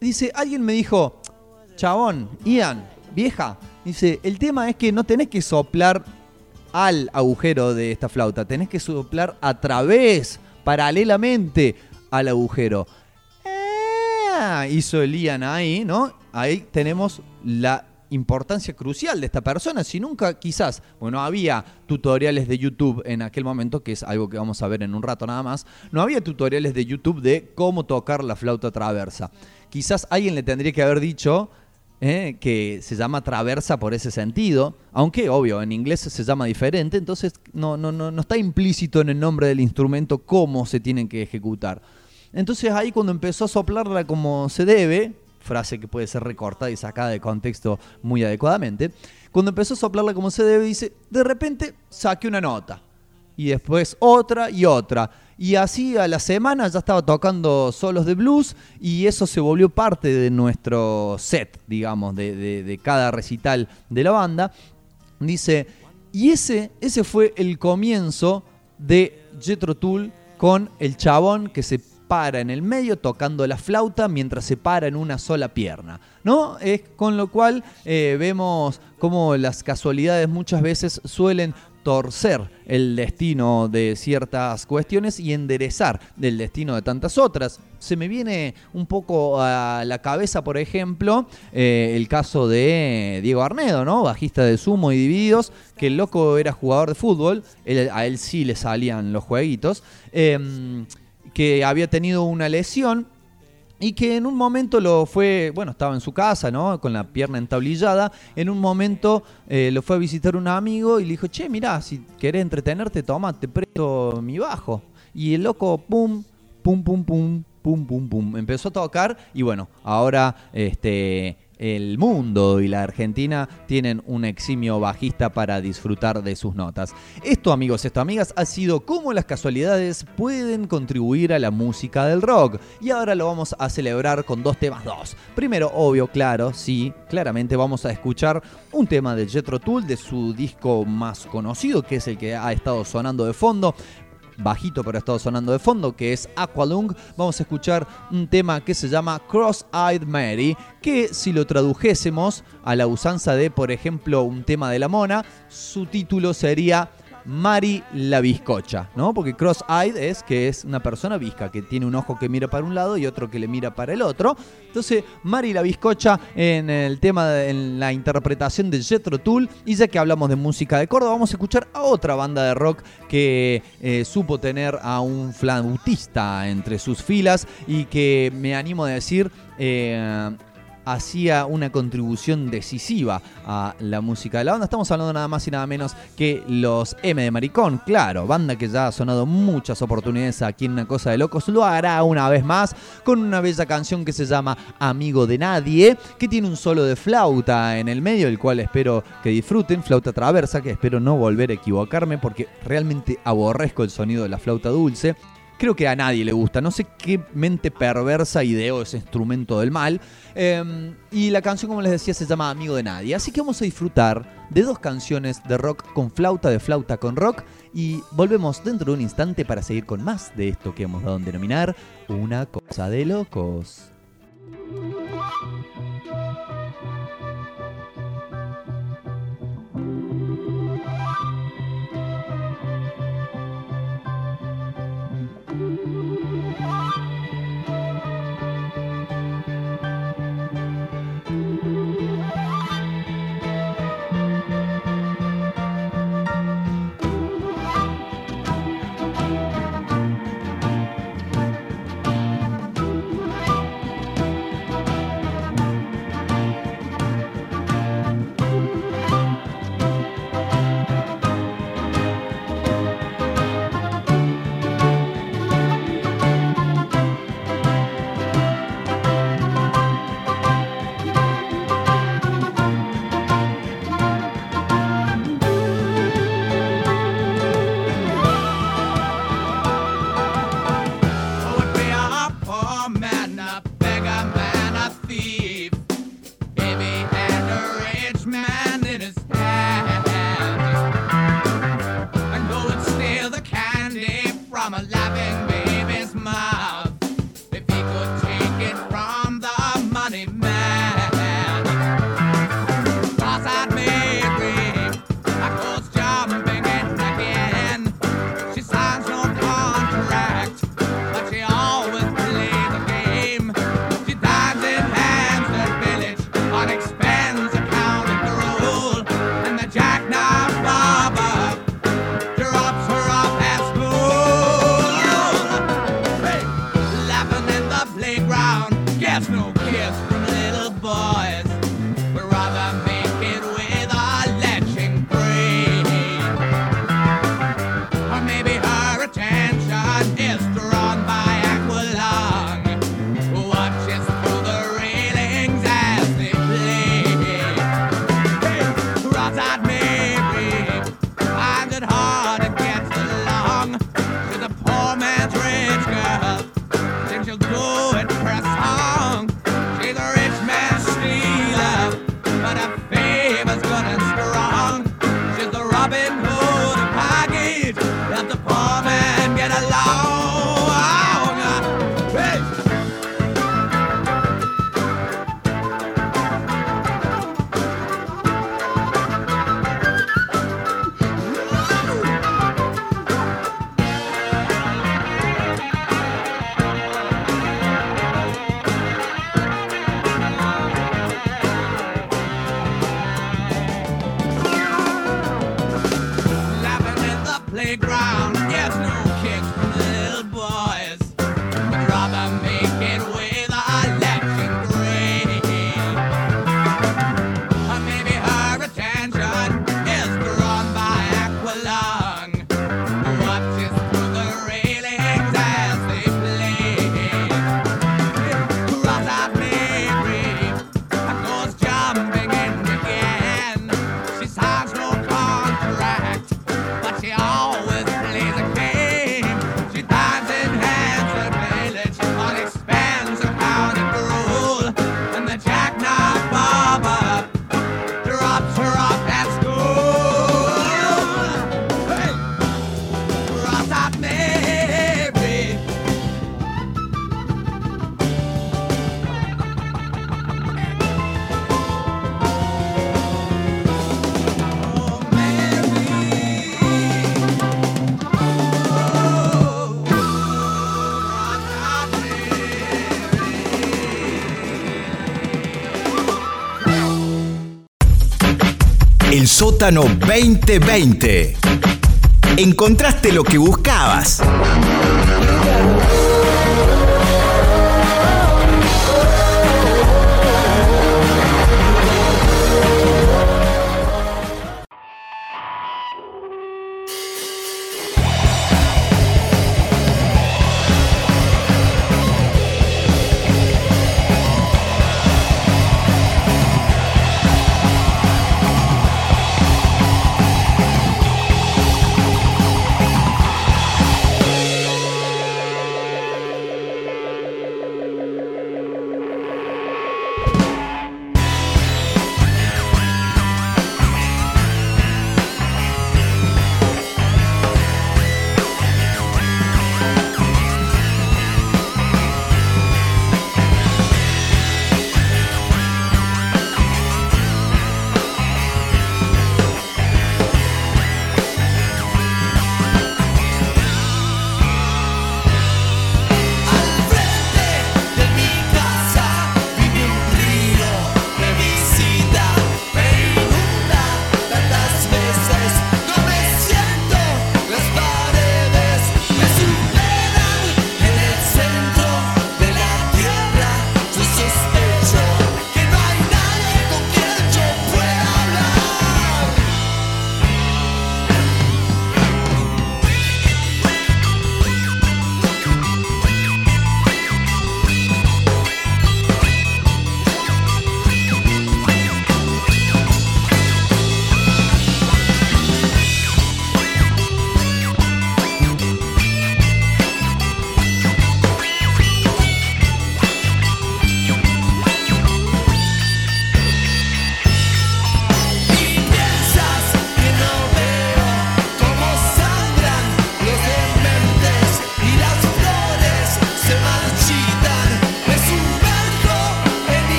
dice, alguien me dijo, chabón, Ian, vieja, dice, el tema es que no tenés que soplar al agujero de esta flauta, tenés que soplar a través, paralelamente al agujero. Hizo el Ian ahí, ¿no? Ahí tenemos la importancia crucial de esta persona. Si nunca, quizás, bueno, había tutoriales de YouTube en aquel momento, que es algo que vamos a ver en un rato nada más, no había tutoriales de YouTube de cómo tocar la flauta traversa. Quizás alguien le tendría que haber dicho eh, que se llama traversa por ese sentido, aunque obvio, en inglés se llama diferente, entonces no, no, no, no está implícito en el nombre del instrumento cómo se tienen que ejecutar. Entonces ahí cuando empezó a soplarla como se debe, frase que puede ser recortada y sacada de contexto muy adecuadamente, cuando empezó a soplarla como se debe, dice, de repente saqué una nota. Y después otra y otra. Y así a la semana ya estaba tocando solos de blues y eso se volvió parte de nuestro set, digamos, de, de- cada recital de la banda. Dice, y ese, ese fue el comienzo de Jethro Tull con el chabón que se para en el medio tocando la flauta mientras se para en una sola pierna, ¿no? Es con lo cual eh, vemos cómo las casualidades muchas veces suelen torcer el destino de ciertas cuestiones y enderezar el destino de tantas otras. Se me viene un poco a la cabeza, por ejemplo, eh, el caso de Diego Arnedo, ¿no? Bajista de Sumo y Divididos, que el loco era jugador de fútbol, a él sí le salían los jueguitos, em, que había tenido una lesión y que en un momento lo fue, bueno, estaba en su casa, ¿no? Con la pierna entablillada. En un momento eh, lo fue a visitar un amigo y le dijo, che, mirá, si querés entretenerte, toma, te presto mi bajo. Y el loco, pum, pum, pum, pum, pum, pum, pum. Empezó a tocar y bueno, ahora este, el mundo y la Argentina tienen un eximio bajista para disfrutar de sus notas. Esto, amigos, esto, amigas, ha sido cómo las casualidades pueden contribuir a la música del rock. Y ahora lo vamos a celebrar con dos temas dos. Primero, obvio, claro, sí, claramente vamos a escuchar un tema de Jethro Tull de su disco más conocido, que es el que ha estado sonando de fondo bajito pero ha estado sonando de fondo, que es Aqualung, vamos a escuchar un tema que se llama Cross-Eyed Mary, que si lo tradujésemos a la usanza de, por ejemplo, un tema de la mona, su título sería Mari la bizcocha, ¿no? Porque cross-eyed es que es una persona visca, que tiene un ojo que mira para un lado y otro que le mira para el otro. Entonces, Mari la bizcocha en el tema, de- en la interpretación de Jethro Tull. Y ya que hablamos de música de Córdoba, vamos a escuchar a otra banda de rock que eh, supo tener a un flautista entre sus filas y que me animo a decir... eh, hacía una contribución decisiva a la música de la banda. Estamos hablando nada más y nada menos que los M de Maricón, claro, banda que ya ha sonado muchas oportunidades aquí en Una Cosa de Locos, lo hará una vez más con una bella canción que se llama Amigo de Nadie, que tiene un solo de flauta en el medio, el cual espero que disfruten, flauta traversa, que espero no volver a equivocarme porque realmente aborrezco el sonido de la flauta dulce. Creo que a nadie le gusta. No sé qué mente perversa ideó ese instrumento del mal. Eh, y la canción, como les decía, se llama Amigo de Nadie. Así que vamos a disfrutar de dos canciones de rock con flauta, de flauta con rock. Y volvemos dentro de un instante para seguir con más de esto que hemos dado en denominar una cosa de locos. El sótano 2020. Encontraste lo que buscabas.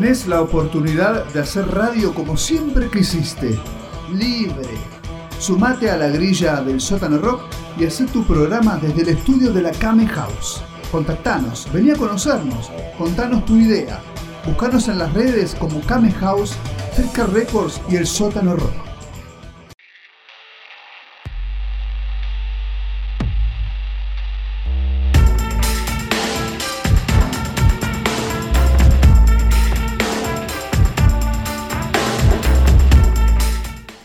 Tenés la oportunidad de hacer radio como siempre quisiste, libre. Sumate a la grilla del sótano rock y haz tu programa desde el estudio de la Kame House. Contactanos, vení a conocernos, contanos tu idea. Buscanos en las redes como Kame House, Cerca Records y el sótano rock.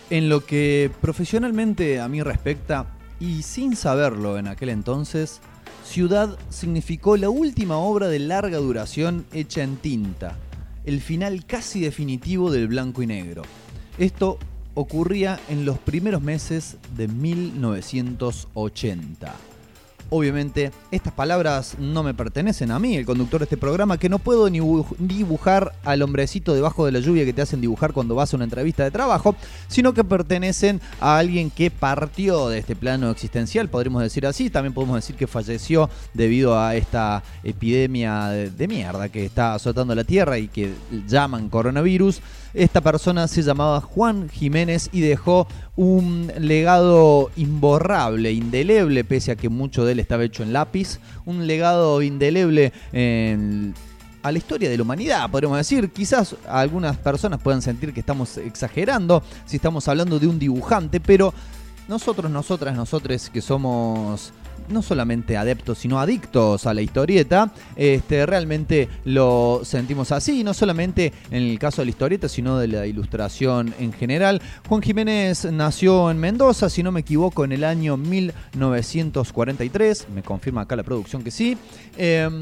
En lo que profesionalmente a mí respecta, y sin saberlo en aquel entonces, Ciudad significó la última obra de larga duración hecha en tinta, el final casi definitivo del blanco y negro. Esto ocurría en los primeros meses de 1980. Obviamente, estas palabras no me pertenecen a mí, el conductor de este programa, que no puedo ni dibuj- dibujar al hombrecito debajo de la lluvia que te hacen dibujar cuando vas a una entrevista de trabajo, sino que pertenecen a alguien que partió de este plano existencial, podríamos decir así. También podemos decir que falleció debido a esta epidemia de, de mierda que está azotando la Tierra y que llaman coronavirus. Esta persona se llamaba Juan Jiménez y dejó un legado imborrable, indeleble, pese a que mucho de él estaba hecho en lápiz. Un legado indeleble a la historia de la humanidad, podríamos decir. Quizás algunas personas puedan sentir que estamos exagerando si estamos hablando de un dibujante, pero nosotros, nosotras, nosotres que somos no solamente adeptos, sino adictos a la historieta, este, realmente lo sentimos así, no solamente en el caso de la historieta, sino de la ilustración en general. Juan Jiménez nació en Mendoza, si no me equivoco, en el año 1943, me confirma acá la producción que sí. Em,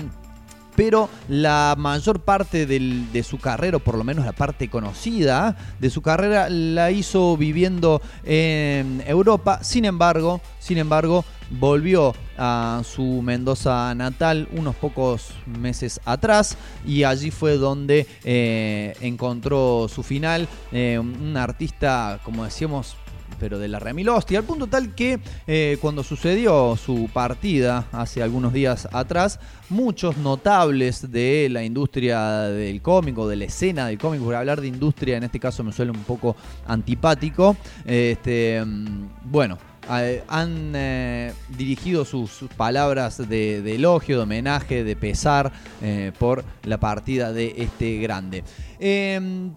pero la mayor parte del- de su carrera, o por lo menos la parte conocida de su carrera, la hizo viviendo en Europa. Sin embargo, sin embargo, volvió a su Mendoza natal unos pocos meses atrás y allí fue donde eh, encontró su final. Eh, un artista, como decíamos, pero de la remil hostia, al punto tal que eh, cuando sucedió su partida hace algunos días atrás, muchos notables de la industria del cómic o de la escena del cómic, por hablar de industria en este caso me suele un poco antipático, este, mm, bueno, han eh, dirigido sus, palabras de, de elogio, de homenaje, de pesar eh, por la partida de este grande. Em,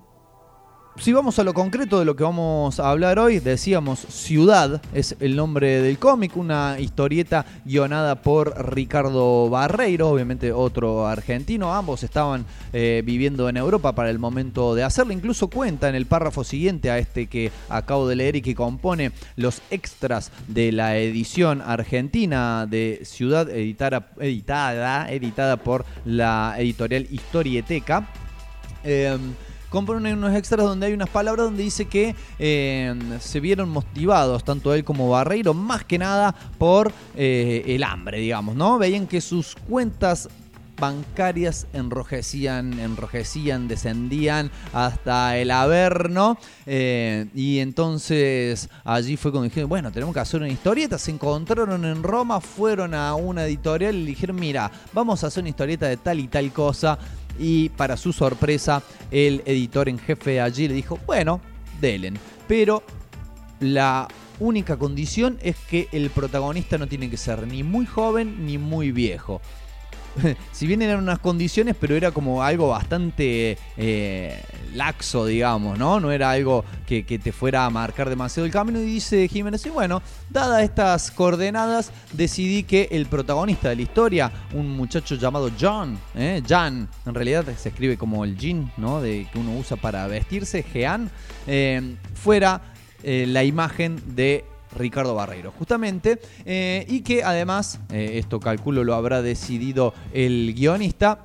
si vamos a lo concreto de lo que vamos a hablar hoy, decíamos Ciudad es el nombre del cómic, una historieta guionada por Ricardo Barreiro, obviamente otro argentino. Ambos estaban eh, viviendo en Europa para el momento de hacerlo. Incluso cuenta en el párrafo siguiente a este que acabo de leer y que compone los extras de la edición argentina de Ciudad editada, editada, editada por la editorial Historieteca. Eh, compone unos extras donde hay unas palabras donde dice que eh, se vieron motivados, tanto él como Barreiro, más que nada por eh, el hambre, digamos, ¿no? Veían que sus cuentas bancarias enrojecían, enrojecían, descendían hasta el averno. eh, y entonces allí fue cuando dijeron, bueno, tenemos que hacer una historieta. Se encontraron en Roma, fueron a una editorial y dijeron, mira, vamos a hacer una historieta de tal y tal cosa. Y para su sorpresa, el editor en jefe allí le dijo, bueno, delen. Pero la única condición es que el protagonista no tiene que ser ni muy joven ni muy viejo. si bien eran unas condiciones, pero era como algo bastante eh, laxo, digamos, ¿no? No era algo que, te fuera a marcar demasiado el camino. Y dice Jiménez, y bueno, dadas estas coordenadas, decidí que el protagonista de la historia, un muchacho llamado John, ¿eh? En realidad se escribe como el jean, ¿no? De, que uno usa para vestirse, Jean, eh, fuera la imagen de Ricardo Barreiro, justamente, eh, y que además, eh, esto calculo lo habrá decidido el guionista,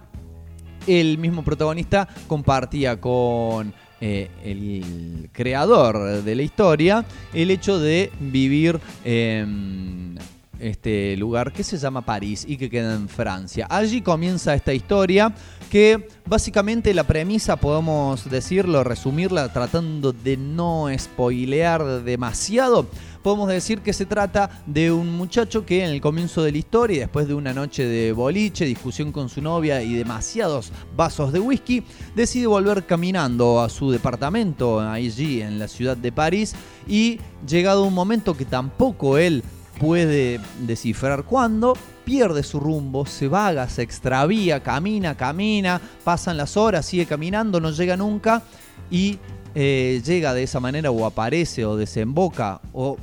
el mismo protagonista compartía con eh, el creador de la historia el hecho de vivir en este lugar que se llama París y que queda en Francia. Allí comienza esta historia que básicamente la premisa podemos decirlo, resumirla tratando de no spoilear demasiado. Podemos decir que se trata de un muchacho que en el comienzo de la historia, después de una noche de boliche, discusión con su novia y demasiados vasos de whisky, decide volver caminando a su departamento allí en la ciudad de París y llegado un momento que tampoco él puede descifrar cuándo, pierde su rumbo, se vaga, se extravía, camina, camina, pasan las horas, sigue caminando, no llega nunca y eh, llega de esa manera o aparece o desemboca o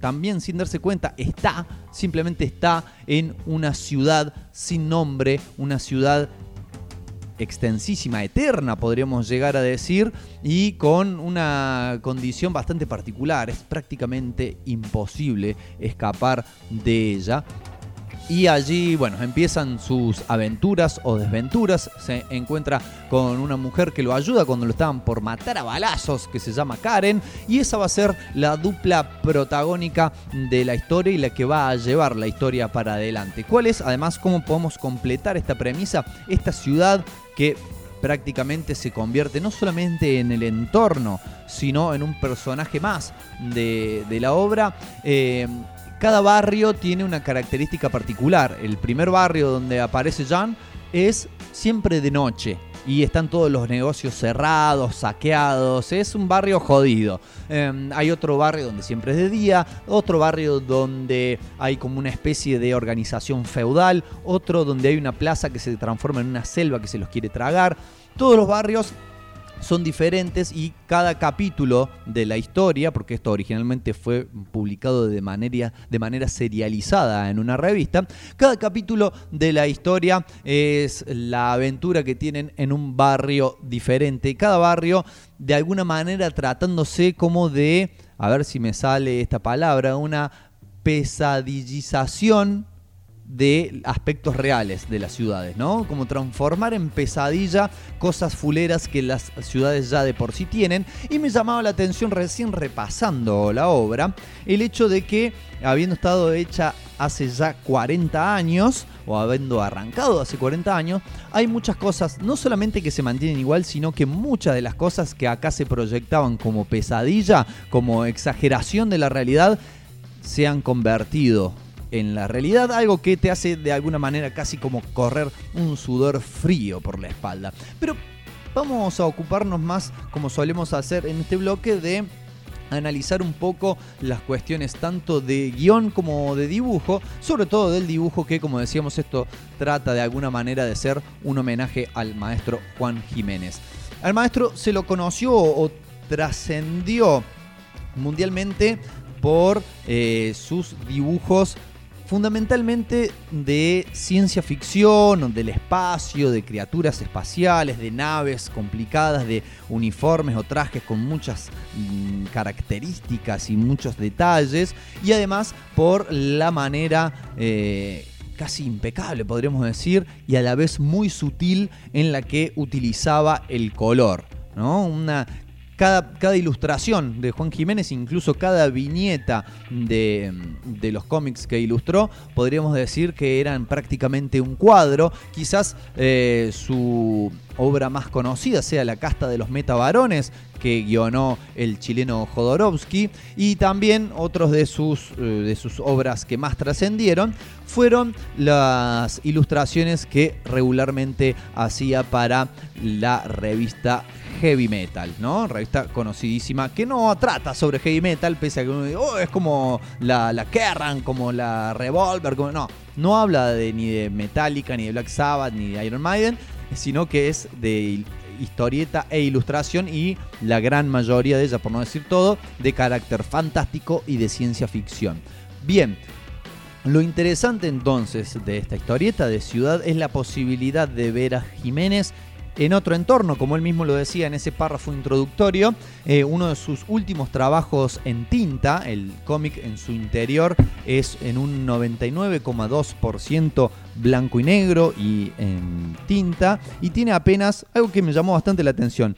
también sin darse cuenta está, simplemente está en una ciudad sin nombre, una ciudad extensísima, eterna, podríamos llegar a decir, y con una condición bastante particular. Es prácticamente imposible escapar de ella. Y allí, bueno, empiezan sus aventuras o desventuras. Se encuentra con una mujer que lo ayuda cuando lo estaban por matar a balazos, que se llama Karen. Y esa va a ser la dupla protagónica de la historia y la que va a llevar la historia para adelante. ¿Cuál es, además, cómo podemos completar esta premisa? Esta ciudad que prácticamente se convierte no solamente en el entorno, sino en un personaje más de, la obra. Eh, cada barrio tiene una característica particular. El primer barrio donde aparece Jan es siempre de noche. Y están todos los negocios cerrados, saqueados. Es un barrio jodido. Eh, hay otro barrio donde siempre es de día. Otro barrio donde hay como una especie de organización feudal. Otro donde hay una plaza que se transforma en una selva que se los quiere tragar. Todos los barrios son diferentes y cada capítulo de la historia, porque esto originalmente fue publicado de manera, de manera serializada en una revista, cada capítulo de la historia es la aventura que tienen en un barrio diferente. Cada barrio de alguna manera tratándose como de, a ver si me sale esta palabra, una pesadillización de aspectos reales de las ciudades, ¿no? Como transformar en pesadilla cosas fuleras que las ciudades ya de por sí tienen. Y me llamaba la atención recién repasando la obra el hecho de que, habiendo estado hecha hace ya 40 años, o habiendo arrancado hace 40 años, hay muchas cosas, no solamente que se mantienen igual, sino que muchas de las cosas que acá se proyectaban como pesadilla, como exageración de la realidad, se han convertido en la realidad, algo que te hace de alguna manera casi como correr un sudor frío por la espalda. Pero vamos a ocuparnos más, como solemos hacer en este bloque, de analizar un poco las cuestiones tanto de guion como de dibujo, sobre todo del dibujo que como decíamos esto trata de alguna manera de ser un homenaje al maestro Juan Jiménez. Al maestro se lo conoció o trascendió mundialmente por eh, sus dibujos fundamentalmente de ciencia ficción, del espacio, de criaturas espaciales, de naves complicadas, de uniformes o trajes con muchas mm, características y muchos detalles, y además por la manera... Eh, casi impecable, podríamos decir, y a la vez muy sutil en la que utilizaba el color. ¿no? Una cada, ilustración de Juan Jiménez, incluso cada viñeta de, de, los cómics que ilustró, podríamos decir que eran prácticamente un cuadro. Quizás eh, su obra más conocida sea La casta de los metabarones, que guionó el chileno Jodorowsky, y también otros de sus, eh, de sus obras que más trascendieron fueron las ilustraciones que regularmente hacía para la revista Heavy Metal, ¿no? Revista conocidísima que no trata sobre heavy metal, pese a que uno dice, oh, es como la, la Kerrang, como la Revolver, como... no, no habla de, ni de Metallica, ni de Black Sabbath, ni de Iron Maiden, sino que es de historieta e ilustración y la gran mayoría de ella, por no decir todo, de carácter fantástico y de ciencia ficción. Bien, lo interesante entonces de esta historieta de ciudad es la posibilidad de ver a Jiménez en otro entorno, como él mismo lo decía en ese párrafo introductorio, eh, uno de sus últimos trabajos en tinta, el cómic en su interior es en un 99,2% blanco y negro y en tinta, y tiene apenas algo que me llamó bastante la atención,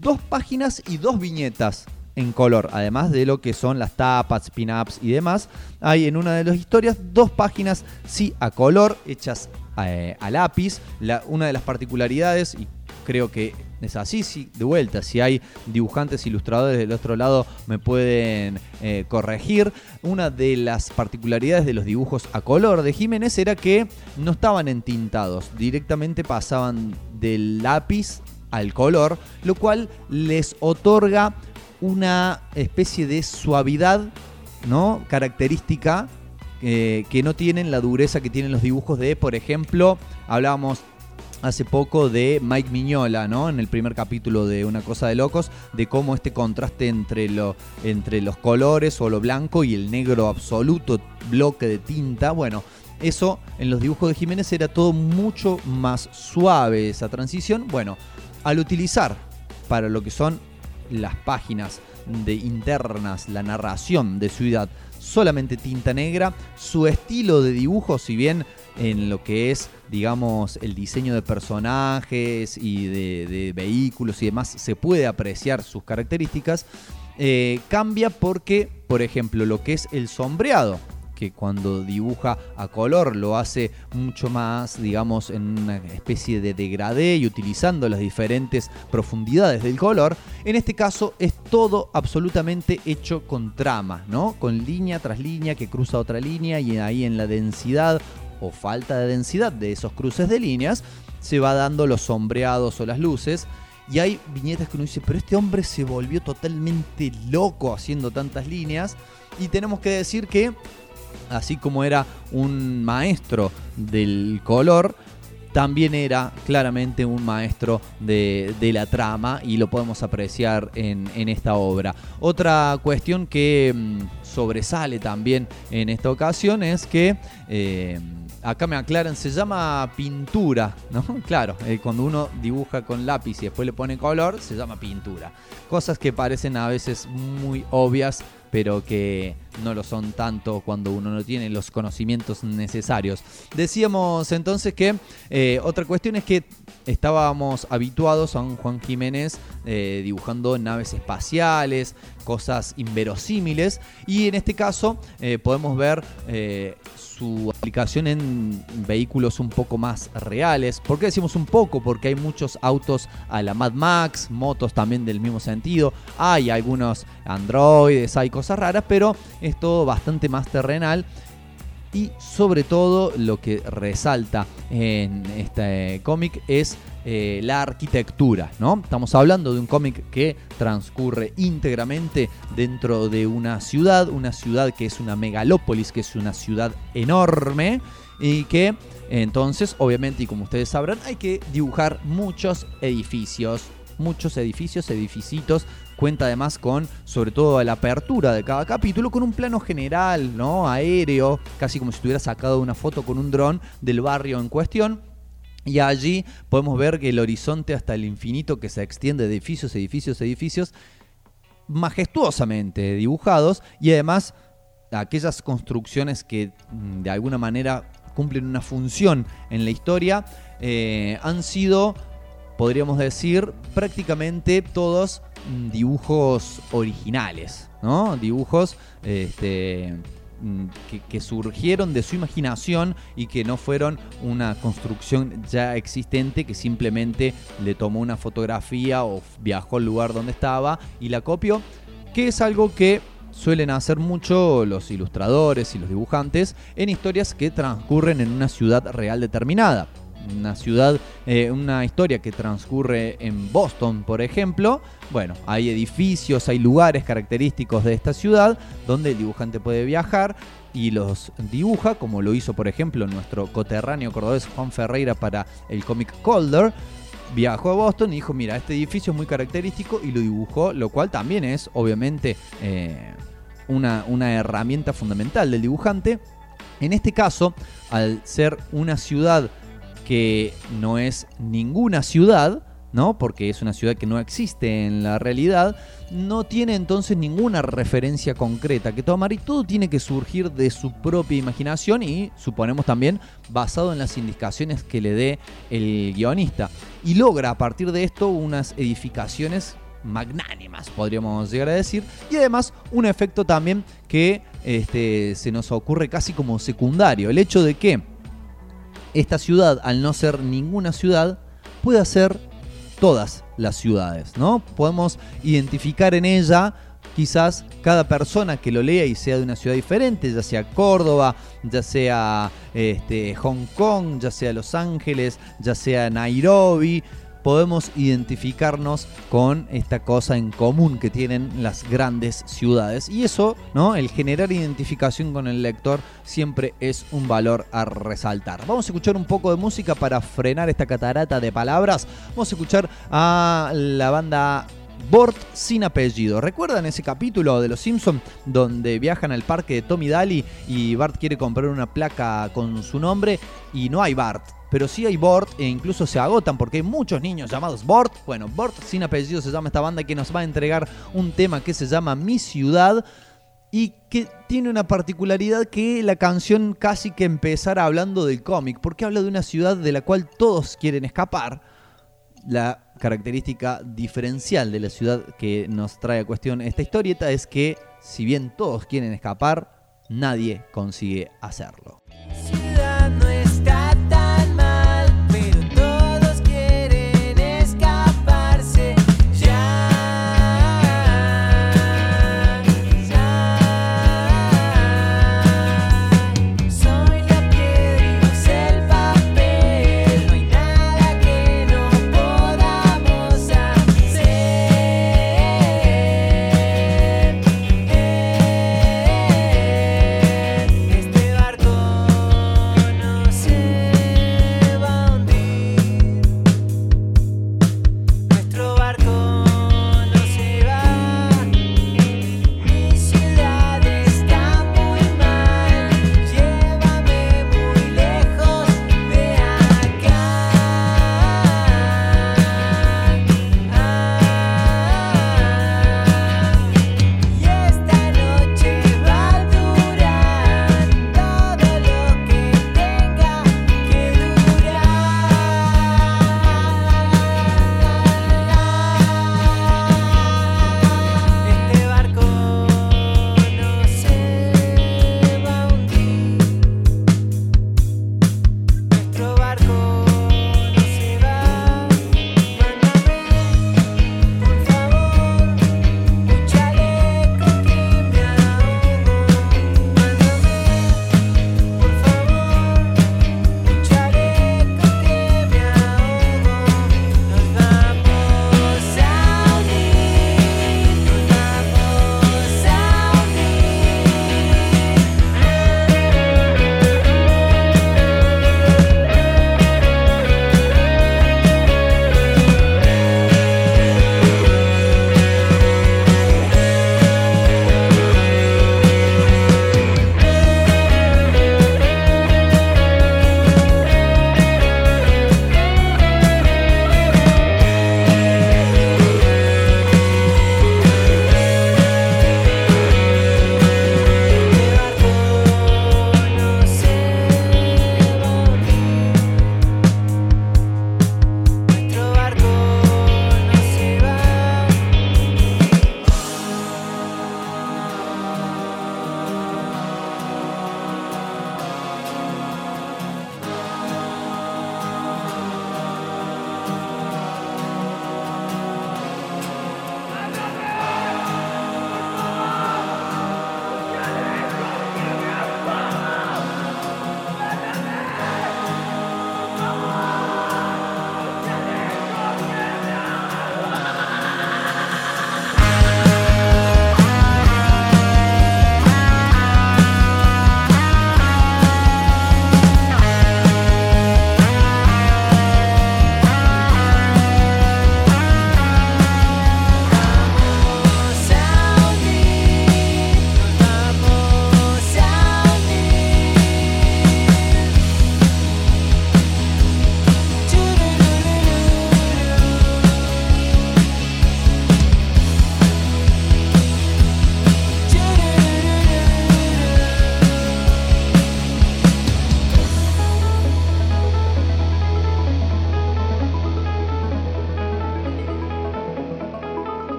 dos páginas y dos viñetas en color, además de lo que son las tapas, pin-ups y demás. Hay en una de las historias dos páginas sí a color, hechas eh, a lápiz. una de las particularidades, y creo que es así, sí, de vuelta, si hay dibujantes, ilustradores del otro lado me pueden eh, corregir. Una de las particularidades de los dibujos a color de Jiménez era que no estaban entintados, directamente pasaban del lápiz al color, lo cual les otorga una especie de suavidad, ¿no? Característica eh, que no tienen la dureza que tienen los dibujos de, por ejemplo, hablábamos hace poco de Mike Miñola, ¿no? En el primer capítulo de Una cosa de locos, de cómo este contraste entre, lo, entre los colores o lo blanco y el negro absoluto, bloque de tinta, bueno, eso en los dibujos de Jiménez era todo mucho más suave esa transición. Bueno, al utilizar para lo que son las páginas de internas, la narración de Ciudad, solamente tinta negra, su estilo de dibujo, si bien en lo que es, digamos, el diseño de personajes y de, vehículos y demás, se puede apreciar sus características, eh, cambia porque, por ejemplo, lo que es el sombreado, que cuando dibuja a color lo hace mucho más, digamos, en una especie de degradé y utilizando las diferentes profundidades del color. En este caso es todo absolutamente hecho con trama, ¿no? Con línea tras línea que cruza otra línea y ahí en la densidad o falta de densidad de esos cruces de líneas se va dando los sombreados o las luces. Y hay viñetas que uno dice, pero este hombre se volvió totalmente loco haciendo tantas líneas. Y tenemos que decir que así como era un maestro del color, también era claramente un maestro de, la trama y lo podemos apreciar en, en esta obra. Otra cuestión que mm, sobresale también en esta ocasión es que... eh, Acá me aclaran, se llama pintura, ¿no? Claro, eh, cuando uno dibuja con lápiz y después le pone color, se llama pintura. Cosas que parecen a veces muy obvias, pero que no lo son tanto cuando uno no tiene los conocimientos necesarios. Decíamos entonces que eh, otra cuestión es que estábamos habituados a un Juan Jiménez eh, dibujando naves espaciales, cosas inverosímiles, y en este caso eh, podemos ver eh, su aplicación en vehículos un poco más reales. ¿Por qué decimos un poco? Porque hay muchos autos a la Mad Max, motos también del mismo sentido, hay algunos androides, hay cosas raras, pero es todo bastante más terrenal y sobre todo lo que resalta en este cómic es eh, la arquitectura, ¿no? Estamos hablando de un cómic que transcurre íntegramente dentro de una ciudad, una ciudad que es una megalópolis, que es una ciudad enorme y que entonces, obviamente, y como ustedes sabrán, hay que dibujar muchos edificios, muchos edificios, edificitos. Cuenta además con, sobre todo, la apertura de cada capítulo con un plano general, ¿no? Aéreo, casi como si estuviera sacado una foto con un dron del barrio en cuestión. Y allí podemos ver que el horizonte hasta el infinito que se extiende de edificios, edificios, edificios, majestuosamente dibujados y además aquellas construcciones que mm, de alguna manera cumplen una función en la historia eh, han sido, podríamos decir, prácticamente todos dibujos originales, ¿no? Dibujos este, mm, que surgieron de su imaginación y que no fueron una construcción ya existente que simplemente le tomó una fotografía o viajó al lugar donde estaba y la copió, que es algo que suelen hacer mucho los ilustradores y los dibujantes en historias que transcurren en una ciudad real determinada. Una ciudad, eh, una historia que transcurre en Boston, por ejemplo. Bueno, hay edificios, hay lugares característicos de esta ciudad donde el dibujante puede viajar y los dibuja, como lo hizo, por ejemplo, nuestro coterráneo cordobés Juan Ferreira para el cómic Colder, viajó a Boston y dijo, mira, este edificio es muy característico y lo dibujó, lo cual también es obviamente eh, una, una herramienta fundamental del dibujante. En este caso, al ser una ciudad que no es ninguna ciudad, ¿no? Porque es una ciudad que no existe en la realidad, no tiene entonces ninguna referencia concreta que tomar y todo tiene que surgir de su propia imaginación y suponemos también basado en las indicaciones que le dé el guionista. Y logra a partir de esto unas edificaciones magnánimas, podríamos llegar a decir, y además un efecto también que este, se nos ocurre casi como secundario, el hecho de que esta ciudad, al no ser ninguna ciudad, pueda ser todas las ciudades, ¿no? Podemos identificar en ella quizás cada persona que lo lea y sea de una ciudad diferente, ya sea Córdoba, ya sea este, Hong Kong, ya sea Los Ángeles, ya sea Nairobi, podemos identificarnos con esta cosa en común que tienen las grandes ciudades. Y eso, ¿no? El generar identificación con el lector siempre es un valor a resaltar. Vamos a escuchar un poco de música para frenar esta catarata de palabras. Vamos a escuchar a la banda Bort sin apellido. ¿Recuerdan ese capítulo de Los Simpson donde viajan al parque de Tommy Daly y Bart quiere comprar una placa con su nombre y no hay Bart? Pero sí hay Bort e incluso se agotan porque hay muchos niños llamados Bort. Bueno, Bort sin apellido se llama esta banda que nos va a entregar un tema que se llama Mi Ciudad y que tiene una particularidad que la canción casi que empezara hablando del cómic, porque habla de una ciudad de la cual todos quieren escapar. La característica diferencial de la ciudad que nos trae a cuestión esta historieta es que si bien todos quieren escapar, nadie consigue hacerlo.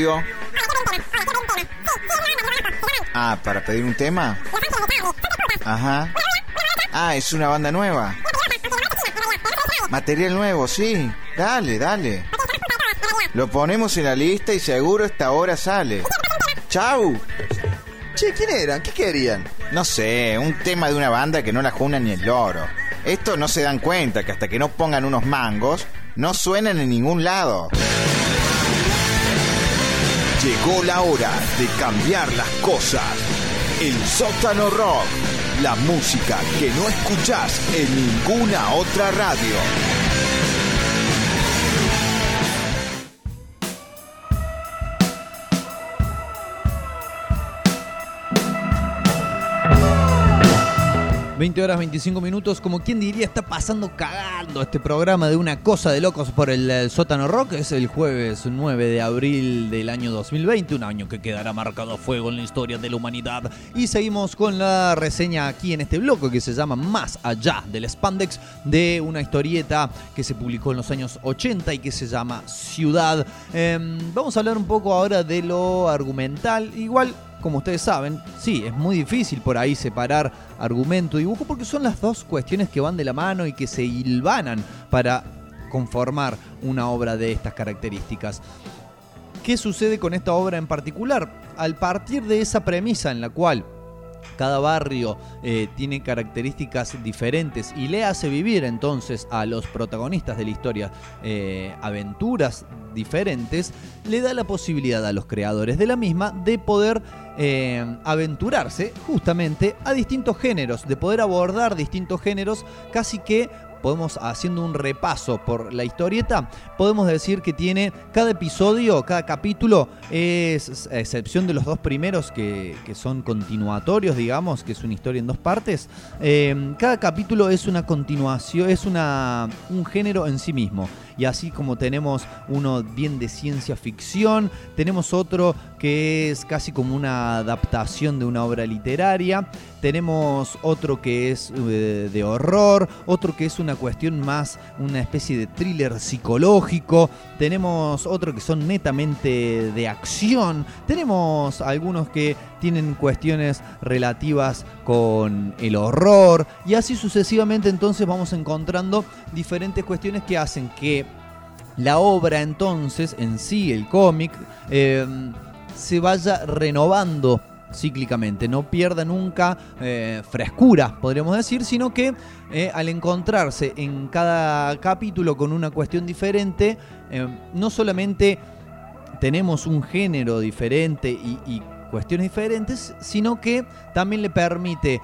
Radio. Ah, ¿para pedir un tema? Ajá. Ah, es una banda nueva. Material nuevo, sí. Dale, dale. Lo ponemos en la lista y seguro esta hora sale. ¡Chau! Che, ¿quién eran? ¿Qué querían? No sé, un tema de una banda que no la juna ni el loro. Estos no se dan cuenta que hasta que no pongan unos mangos, no suenan en ningún lado. Llegó la hora de cambiar las cosas. El sótano rock. La música que no escuchás en ninguna otra radio. ...20 horas 25 minutos... ...como quien diría está pasando cagando... ...este programa de una cosa de locos... ...por el, sótano rock... ...es el jueves 9 de abril del año 2020... ...un año que quedará marcado a fuego... ...en la historia de la humanidad... ...y seguimos con la reseña aquí en este bloque... ...que se llama Más allá del Spandex... ...de una historieta que se publicó en los años 80... ...y que se llama Ciudad... Em, vamos a hablar un poco ahora de lo argumental... ...igual como ustedes saben, sí, es muy difícil por ahí separar argumento y dibujo porque son las dos cuestiones que van de la mano y que se hilvanan para conformar una obra de estas características. ¿Qué sucede con esta obra en particular? Al partir de esa premisa en la cual cada barrio eh, tiene características diferentes y le hace vivir entonces a los protagonistas de la historia eh, aventuras diferentes, le da la posibilidad a los creadores de la misma de poder eh, aventurarse justamente a distintos géneros, de poder abordar distintos géneros casi que podemos, haciendo un repaso por la historieta, podemos decir que tiene cada episodio, cada capítulo, es a excepción de los dos primeros que, son continuatorios, digamos, que es una historia en dos partes, eh, cada capítulo es una continuación, es una, un género en sí mismo. Y así como tenemos uno bien de ciencia ficción, tenemos otro que es casi como una adaptación de una obra literaria, tenemos otro que es eh, de horror, otro que es una cuestión más, una especie de thriller psicológico, tenemos otro que son netamente de acción, tenemos algunos que tienen cuestiones relativas con el horror. Y así sucesivamente entonces vamos encontrando diferentes cuestiones que hacen que la obra entonces en sí, el cómic, eh, se vaya renovando cíclicamente, no pierda nunca eh, frescura, podríamos decir, sino que eh, al encontrarse en cada capítulo con una cuestión diferente, eh, no solamente tenemos un género diferente y, cuestiones diferentes, sino que también le permite,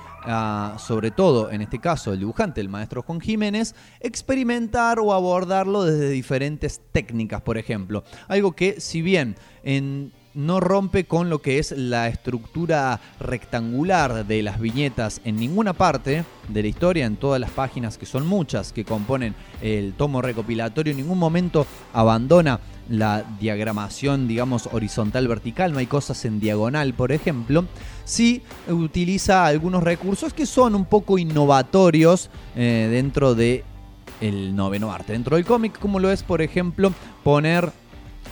sobre todo en este caso el dibujante, el maestro Juan Jiménez, experimentar o abordarlo desde diferentes técnicas, por ejemplo. Algo que si bien en no rompe con lo que es la estructura rectangular de las viñetas en ninguna parte de la historia, en todas las páginas, que son muchas, que componen el tomo recopilatorio, en ningún momento abandona la diagramación, digamos, horizontal vertical, no hay cosas en diagonal, por ejemplo, sí utiliza algunos recursos que son un poco innovatorios eh, dentro de el noveno arte, dentro del cómic, como lo es, por ejemplo, poner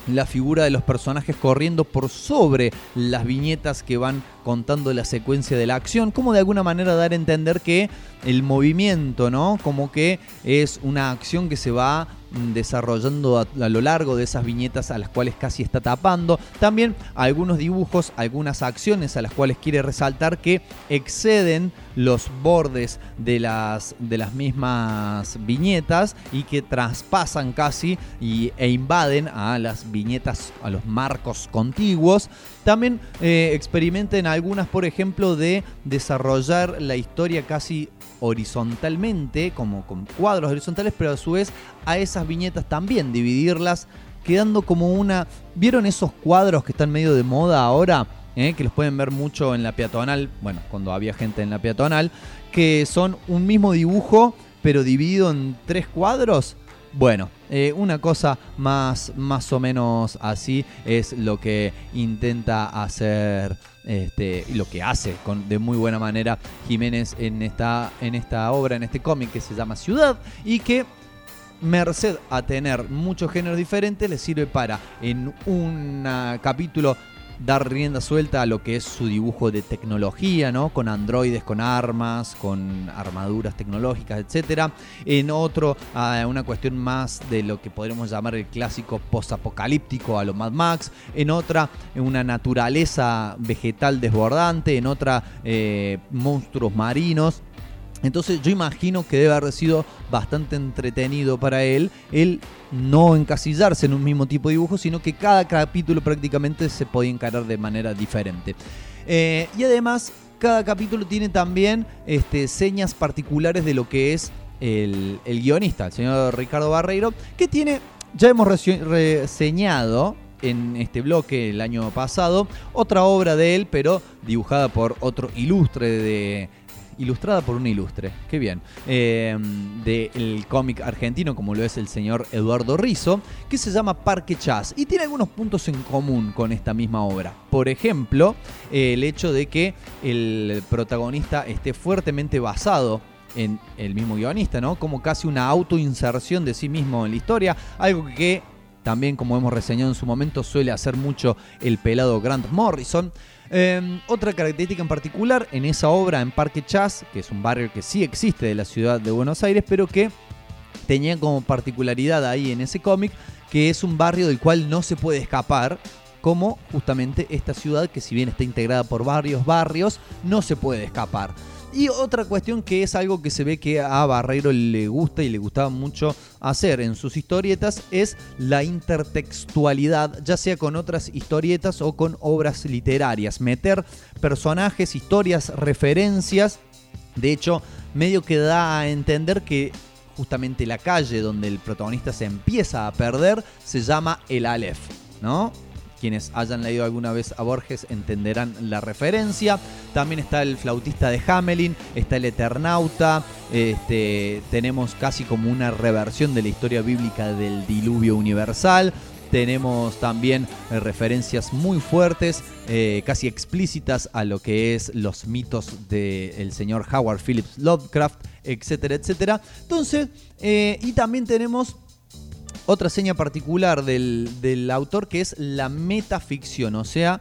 la figura de los personajes corriendo por sobre las viñetas que van contando la secuencia de la acción, como de alguna manera dar a entender que el movimiento, ¿no? Como que es una acción que se va desarrollando a, lo largo de esas viñetas a las cuales casi está tapando. También algunos dibujos, algunas acciones a las cuales quiere resaltar que exceden los bordes de las, de las mismas viñetas y que traspasan casi y, e invaden a las viñetas, a los marcos contiguos. También eh, experimenta en algunas, por ejemplo, de desarrollar la historia casi horizontalmente, como con cuadros horizontales, pero a su vez a esas viñetas también dividirlas, quedando como una... ¿Vieron esos cuadros que están medio de moda ahora? Eh, que los pueden ver mucho en la peatonal, bueno, cuando había gente en la peatonal, que son un mismo dibujo, pero dividido en tres cuadros. Bueno, eh, una cosa más, más o menos así es lo que intenta hacer, este, lo que hace con, de muy buena manera Jiménez en esta, en esta obra, en este cómic que se llama Ciudad, y que merced a tener muchos géneros diferentes, le sirve para en un capítulo dar rienda suelta a lo que es su dibujo de tecnología, ¿no? Con androides, con armas, con armaduras tecnológicas, etcétera. En otro, a una cuestión más de lo que podríamos llamar el clásico postapocalíptico a lo Mad Max. En otra, una naturaleza vegetal desbordante. En otra, eh, monstruos marinos. Entonces yo imagino que debe haber sido bastante entretenido para él el no encasillarse en un mismo tipo de dibujo, sino que cada capítulo prácticamente se podía encarar de manera diferente. Eh, y además, cada capítulo tiene también este, señas particulares de lo que es el, el guionista, el señor Ricardo Barreiro, que tiene, ya hemos reseñado en este bloque el año pasado, otra obra de él, pero dibujada por otro ilustre de ilustrada por un ilustre, qué bien, eh, del cómic argentino como lo es el señor Eduardo Rizzo, que se llama Parque Chas y tiene algunos puntos en común con esta misma obra. Por ejemplo, el hecho de que el protagonista esté fuertemente basado en el mismo guionista, ¿no? Como casi una autoinserción de sí mismo en la historia, algo que también, como hemos reseñado en su momento, suele hacer mucho el pelado Grant Morrison. Eh, otra característica en particular en esa obra en Parque Chas, que es un barrio que sí existe de la ciudad de Buenos Aires, pero que tenía como particularidad ahí en ese cómic que es un barrio del cual no se puede escapar, como justamente esta ciudad que si bien está integrada por varios barrios, no se puede escapar. Y otra cuestión que es algo que se ve que a Barreiro le gusta y le gustaba mucho hacer en sus historietas es la intertextualidad, ya sea con otras historietas o con obras literarias. Meter personajes, historias, referencias. De hecho, medio que da a entender que justamente la calle donde el protagonista se empieza a perder se llama el Aleph, ¿no? Quienes hayan leído alguna vez a Borges entenderán la referencia. También está el flautista de Hamelin, está el Eternauta, este, tenemos casi como una reversión de la historia bíblica del diluvio universal. Tenemos también eh, referencias muy fuertes, eh, casi explícitas a lo que es los mitos del señor Howard Phillips Lovecraft, etcétera, etcétera. Entonces, eh, y también tenemos otra seña particular del, del autor que es la metaficción, o sea,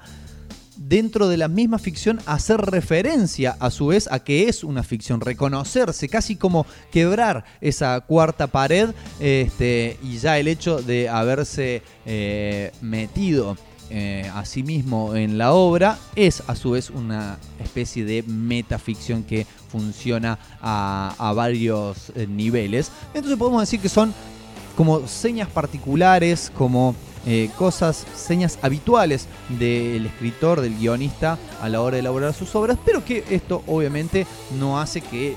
dentro de la misma ficción hacer referencia a su vez a que es una ficción, reconocerse, casi como quebrar esa cuarta pared este, y ya el hecho de haberse eh, metido eh, a sí mismo en la obra es a su vez una especie de metaficción que funciona a, varios eh, niveles. Entonces podemos decir que son como señas particulares, como eh, cosas, señas habituales del escritor, del guionista a la hora de elaborar sus obras, pero que esto obviamente no hace que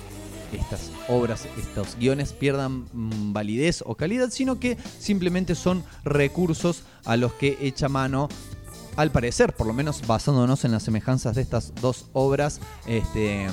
estas obras, estos guiones pierdan mm, validez o calidad, sino que simplemente son recursos a los que echa mano al parecer, por lo menos basándonos en las semejanzas de estas dos obras, este,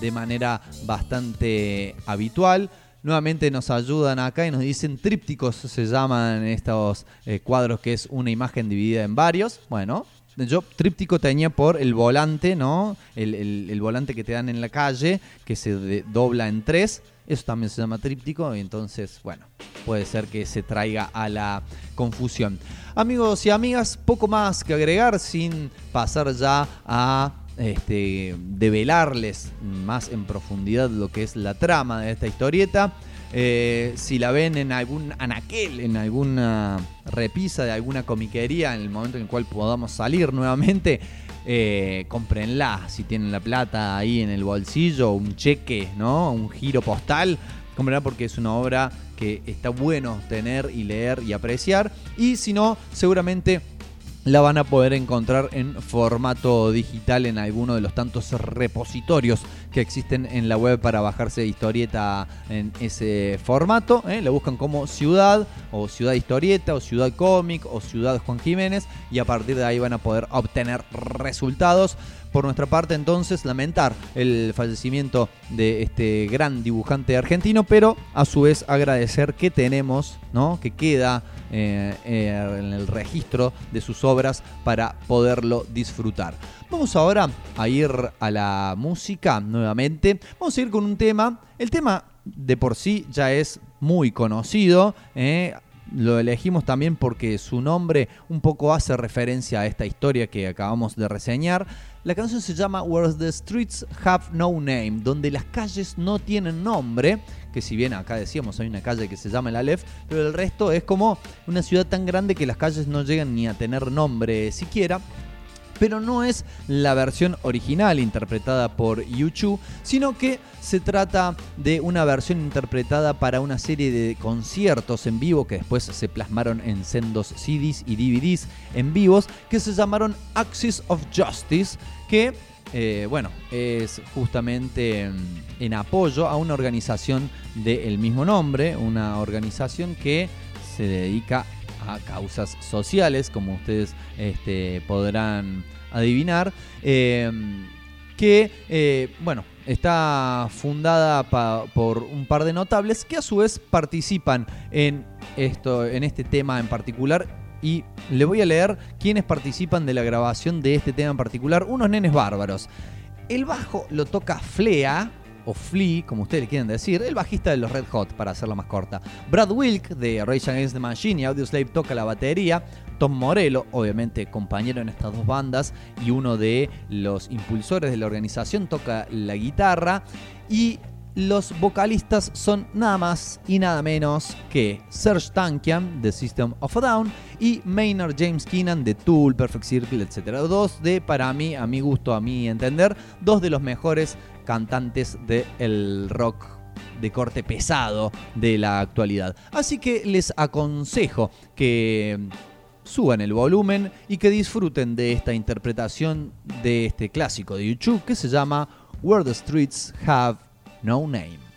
de manera bastante habitual. Nuevamente nos ayudan acá y nos dicen trípticos, se llaman estos eh, cuadros que es una imagen dividida en varios. Bueno, yo tríptico tenía por el volante, ¿no? El, volante que te dan en la calle, que se dobla en tres. Eso también se llama tríptico y entonces, bueno, puede ser que se traiga a la confusión. Amigos y amigas, poco más que agregar sin pasar ya a este, develarles más en profundidad lo que es la trama de esta historieta. Eh, si la ven en algún anaquel, en alguna repisa de alguna comiquería, en el momento en el cual podamos salir nuevamente, eh, cómprenla. Si tienen la plata ahí en el bolsillo, un cheque, ¿no? Un giro postal, cómprenla porque es una obra que está bueno tener y leer y apreciar. Y si no, seguramente la van a poder encontrar en formato digital en alguno de los tantos repositorios que existen en la web para bajarse historieta en ese formato. ¿eh? Buscan como Ciudad o Ciudad Historieta o Ciudad Cómic o Ciudad Juan Jiménez y a partir de ahí van a poder obtener resultados. Por nuestra parte, entonces, lamentar el fallecimiento de este gran dibujante argentino, pero a su vez agradecer que tenemos, ¿no? Que queda eh, eh, en el registro de sus obras para poderlo disfrutar. Vamos ahora a ir a la música nuevamente. Vamos a ir con un tema. El tema de por sí ya es muy conocido. ¿eh? Lo elegimos también porque su nombre un poco hace referencia a esta historia que acabamos de reseñar. La canción se llama Where the Streets Have No Name, donde las calles no tienen nombre. Que si bien acá decíamos hay una calle que se llama el Aleph, pero el resto es como una ciudad tan grande que las calles no llegan ni a tener nombre siquiera pero no es la versión original interpretada por Yuchu, sino que se trata de una versión interpretada para una serie de conciertos en vivo que después se plasmaron en sendos CDs y DVDs en vivos que se llamaron Axis of Justice, que eh, bueno, es justamente mm, en apoyo a una organización del mismo nombre, una organización que se dedica a causas sociales, como ustedes este, podrán adivinar, eh, que, eh, bueno, está fundada por un par de notables que a su vez participan en, esto, en este tema en particular. Y le voy a leer quiénes participan de la grabación de este tema en particular, unos nenes bárbaros. El bajo lo toca Flea, o Flea, como ustedes le quieren decir, el bajista de los Red Hot, para hacerla más corta. Brad Wilk, de Rage Against the Machine y Audioslave, toca la batería. Tom Morello, obviamente compañero en estas dos bandas y uno de los impulsores de la organización, toca la guitarra. Y los vocalistas son nada más y nada menos que Serge Tankian de System of a Down y Maynard James Keenan de Tool, Perfect Circle, etc. Dos de, para mí, a mi gusto, a mi entender, dos de los mejores cantantes del rock de corte pesado de la actualidad. Así que les aconsejo que suban el volumen y que disfruten de esta interpretación de este clásico de YouTube que se llama Where the Streets Have No Name.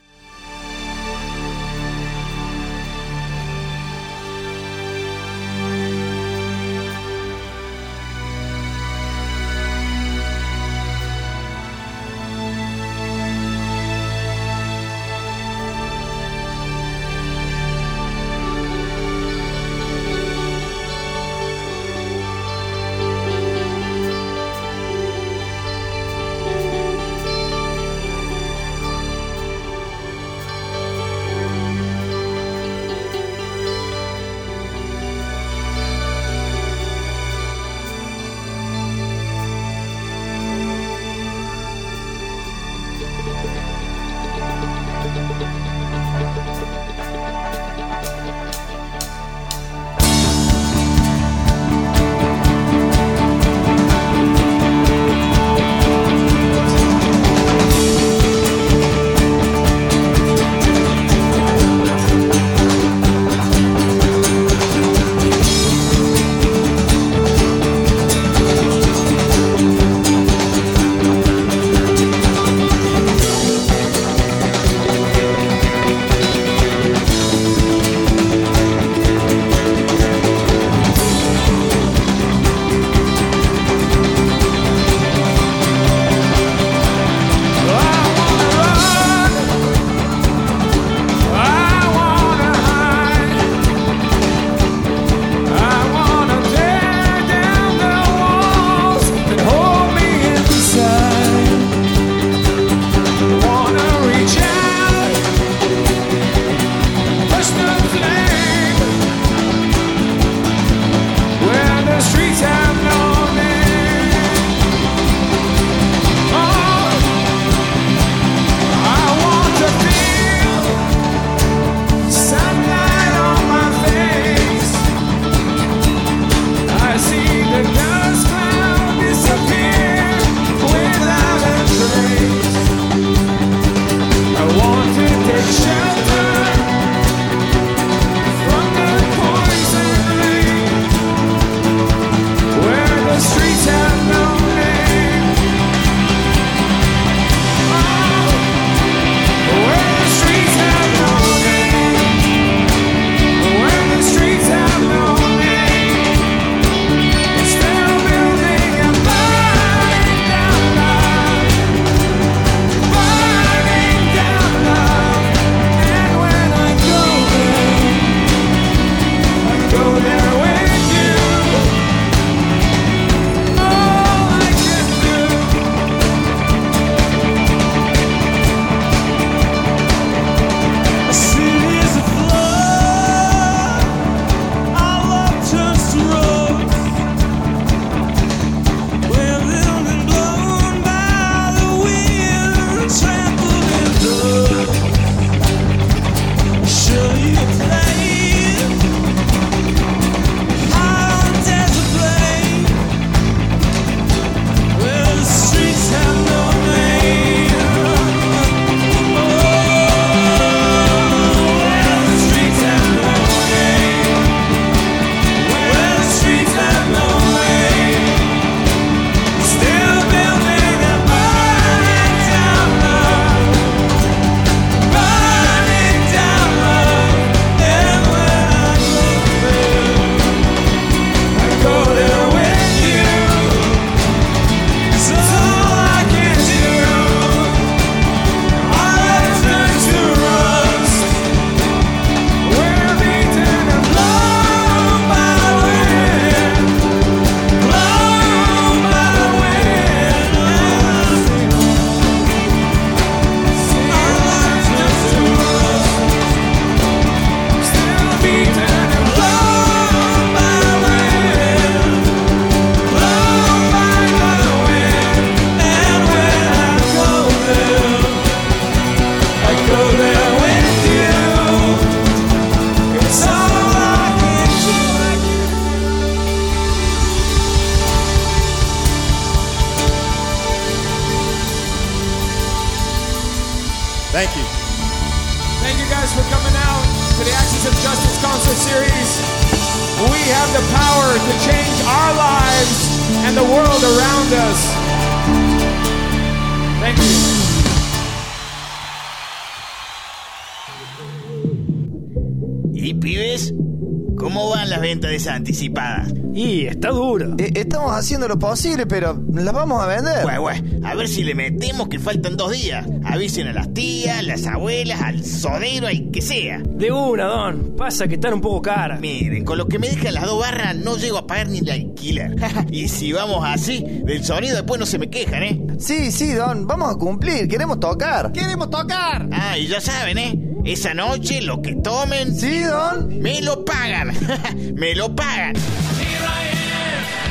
¿Cómo van las ventas de esa anticipada? Y está duro. Eh, estamos haciendo lo posible, pero las vamos a vender. Bueno, bueno, a ver si le metemos que faltan dos días. Avisen a las tías, las abuelas, al sodero, al que sea. De una, Don. Pasa que están un poco caras. Miren, con lo que me dejan las dos barras no llego a pagar ni el alquiler. y si vamos así, del sonido después no se me quejan, ¿eh? Sí, sí, Don, vamos a cumplir, queremos tocar. ¡Queremos tocar! Ah, y ya saben, ¿eh? Esa noche lo que tomen... Sí, Don. Me lo pagan. me lo pagan.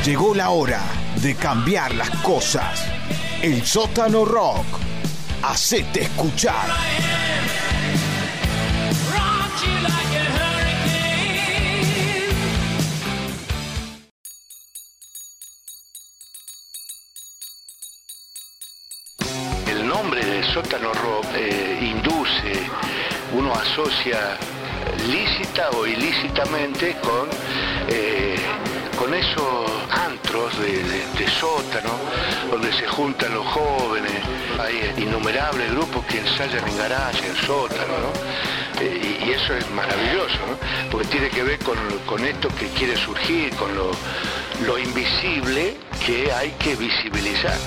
Llegó la hora de cambiar las cosas. El sótano rock. Hacete escuchar. El nombre de sótano rock eh, uno asocia lícita o ilícitamente con, eh, con esos antros de, sótano donde se juntan los jóvenes. Hay innumerables grupos que ensayan en garaje, en sótano, ¿no? Eh, y, eso es maravilloso. Porque tiene que ver con, con esto que quiere surgir, con lo, lo invisible que hay que visibilizar.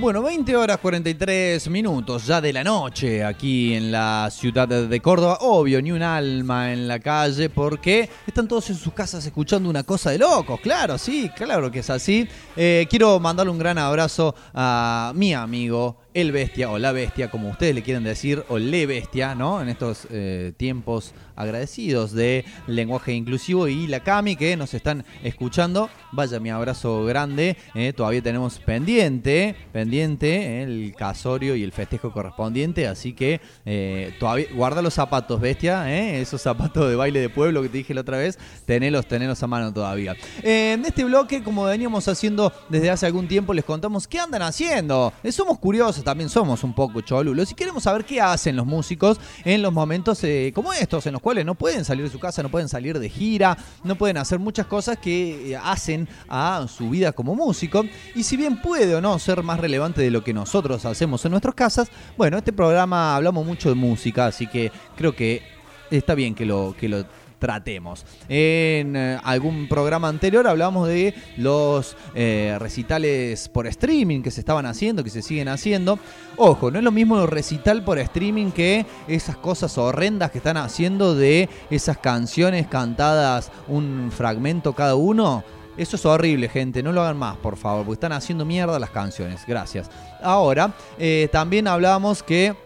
Bueno, 20 horas 43 minutos ya de la noche aquí en la ciudad de Córdoba. Obvio, ni un alma en la calle porque están todos en sus casas escuchando una cosa de locos. Claro, sí, claro que es así. Eh, quiero mandarle un gran abrazo a mi amigo, el bestia o la bestia, como ustedes le quieren decir, o le bestia, ¿no? En estos eh, tiempos agradecidos de lenguaje inclusivo y la Cami que nos están escuchando. Vaya mi abrazo grande. eh, todavía tenemos pendiente, pendiente eh, el casorio y el festejo correspondiente. Así que eh, todavía guarda los zapatos, bestia. esos zapatos de baile de pueblo que te dije la otra vez. Tenelos, tenelos a mano todavía. En este bloque, como veníamos haciendo desde hace algún tiempo, les contamos qué andan haciendo. Somos curiosos, también somos un poco cholulos. Y queremos saber qué hacen los músicos en los momentos como estos, en los no pueden salir de su casa, no pueden salir de gira, no pueden hacer muchas cosas que eh, hacen a su vida como músico. Y si bien puede o no ser más relevante de lo que nosotros hacemos en nuestras casas, bueno, este programa hablamos mucho de música, así que creo que está bien que lo, que lo tratemos. En eh, algún programa anterior hablamos de los eh, recitales por streaming que se estaban haciendo, que se siguen haciendo. Ojo, no es lo mismo el recital por streaming que esas cosas horrendas que están haciendo de esas canciones cantadas un fragmento cada uno. Eso es horrible, gente. No lo hagan más, por favor, porque están haciendo mierda las canciones. Gracias. Ahora, eh, también hablábamos que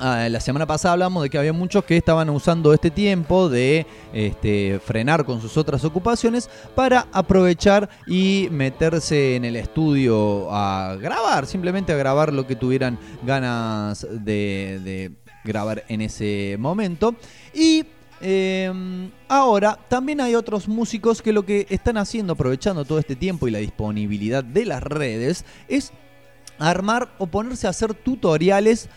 Ah, la semana pasada hablamos de que había muchos que estaban usando este tiempo de este, frenar con sus otras ocupaciones para aprovechar y meterse en el estudio a grabar, simplemente a grabar lo que tuvieran ganas de, grabar en ese momento. Y eh, ahora también hay otros músicos que lo que están haciendo, aprovechando todo este tiempo y la disponibilidad de las redes, es armar o ponerse a hacer tutoriales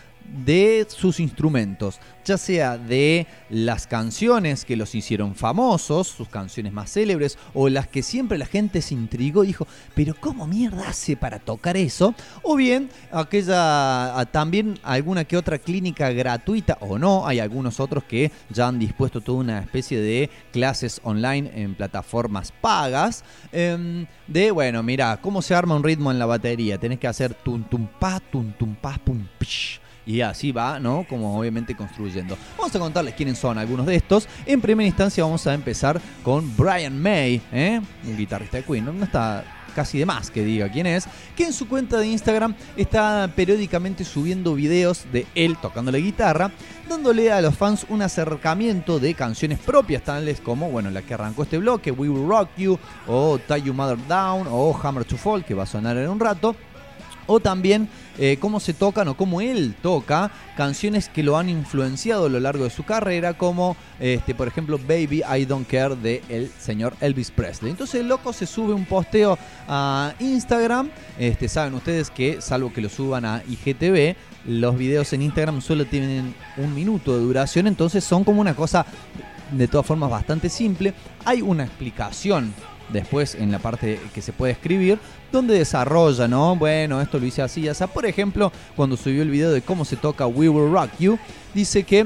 de sus instrumentos, ya sea de las canciones que los hicieron famosos, sus canciones más célebres, o las que siempre la gente se intrigó y dijo, pero ¿cómo mierda hace para tocar eso? O bien aquella, a- también alguna que otra clínica gratuita o no, hay algunos otros que ya han dispuesto toda una especie de clases online en plataformas pagas, em, de, bueno, mira, ¿cómo se arma un ritmo en la batería? Tenés que hacer tum tum pa, tum tum pa, pum pish. Y así va, ¿no? Como obviamente construyendo. Vamos a contarles quiénes son algunos de estos. En primera instancia vamos a empezar con Brian May, ¿eh? Un guitarrista de Queen. No, está casi de más que diga quién es. Que en su cuenta de Instagram está periódicamente subiendo videos de él tocando la guitarra, dándole a los fans un acercamiento de canciones propias, tales como, bueno, la que arrancó este bloque, We Will Rock You, o Tie You Mother Down, o Hammer to Fall, que va a sonar en un rato o también eh, cómo se tocan o cómo él toca canciones que lo han influenciado a lo largo de su carrera, como este, por ejemplo Baby I Don't Care de el señor Elvis Presley. Entonces el loco se sube un posteo a Instagram, este, saben ustedes que salvo que lo suban a IGTV, los videos en Instagram solo tienen un minuto de duración, entonces son como una cosa de todas formas bastante simple. Hay una explicación después en la parte que se puede escribir, donde desarrolla, ¿no? Bueno, esto lo hice así, ya sea. Por ejemplo, cuando subió el video de cómo se toca We Will Rock You, dice que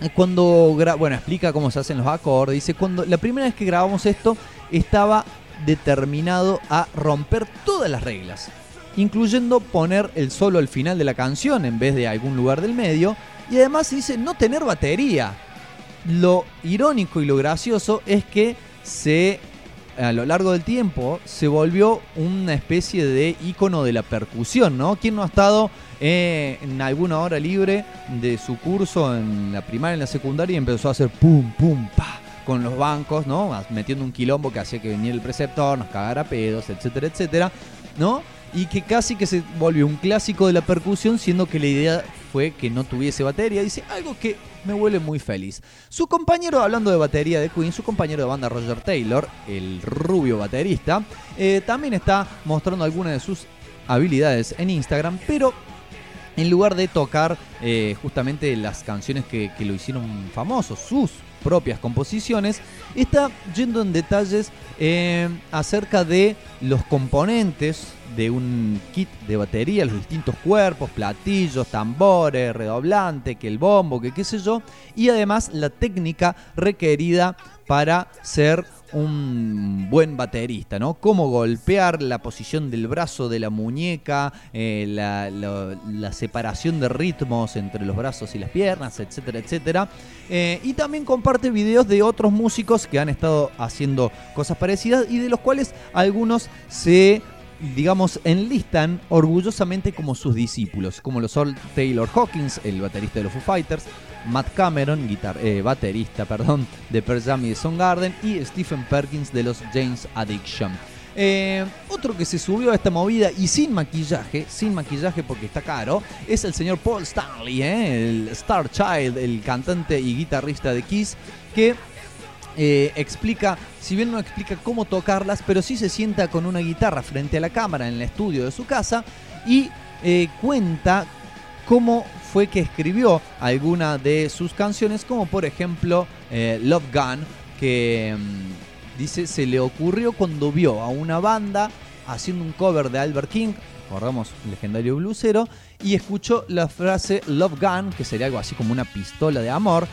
eh, cuando bueno, explica cómo se hacen los acordes, dice cuando la primera vez que grabamos esto estaba determinado a romper todas las reglas, incluyendo poner el solo al final de la canción en vez de algún lugar del medio y además dice no tener batería. Lo irónico y lo gracioso es que se a lo largo del tiempo se volvió una especie de icono de la percusión, ¿no? ¿Quién no ha estado eh, en alguna hora libre de su curso en la primaria, en la secundaria y empezó a hacer pum, pum, pa con los bancos, ¿no? Metiendo un quilombo que hacía que viniera el preceptor, nos cagara pedos, etcétera, etcétera, ¿no? Y que casi que se volvió un clásico de la percusión, siendo que la idea fue que no tuviese batería. Dice algo que me huele muy feliz. Su compañero, hablando de batería de Queen, su compañero de banda Roger Taylor, el rubio baterista, eh, también está mostrando algunas de sus habilidades en Instagram, pero en lugar de tocar eh, justamente las canciones que, lo hicieron famoso, sus propias composiciones, está yendo en detalles eh, acerca de los componentes de un kit de batería, los distintos cuerpos, platillos, tambores, redoblante, que el bombo, que qué sé yo, y además la técnica requerida para ser un buen baterista, ¿no? Cómo golpear la posición del brazo, de la muñeca, eh, la, la- separación de ritmos entre los brazos y las piernas, etcétera, etcétera. Eh, y también comparte videos de otros músicos que han estado haciendo cosas parecidas y de los cuales algunos se digamos, enlistan orgullosamente como sus discípulos, como lo son Taylor Hawkins, el baterista de los Foo Fighters, Matt Cameron, guitar- eh, baterista perdón, de Pearl Jam y de Soundgarden, y Stephen Perkins de los James Addiction. Eh, otro que se subió a esta movida y sin maquillaje, sin maquillaje porque está caro, es el señor Paul Stanley, eh, el Star Child, el cantante y guitarrista de Kiss, que eh, explica, si bien no explica cómo tocarlas, pero sí se sienta con una guitarra frente a la cámara en el estudio de su casa y eh, cuenta cómo fue que escribió alguna de sus canciones, como por ejemplo eh, Love Gun, que mm, dice se le ocurrió cuando vio a una banda haciendo un cover de Albert King, recordamos, legendario bluesero, y escuchó la frase Love Gun, que sería algo así como una pistola de amor,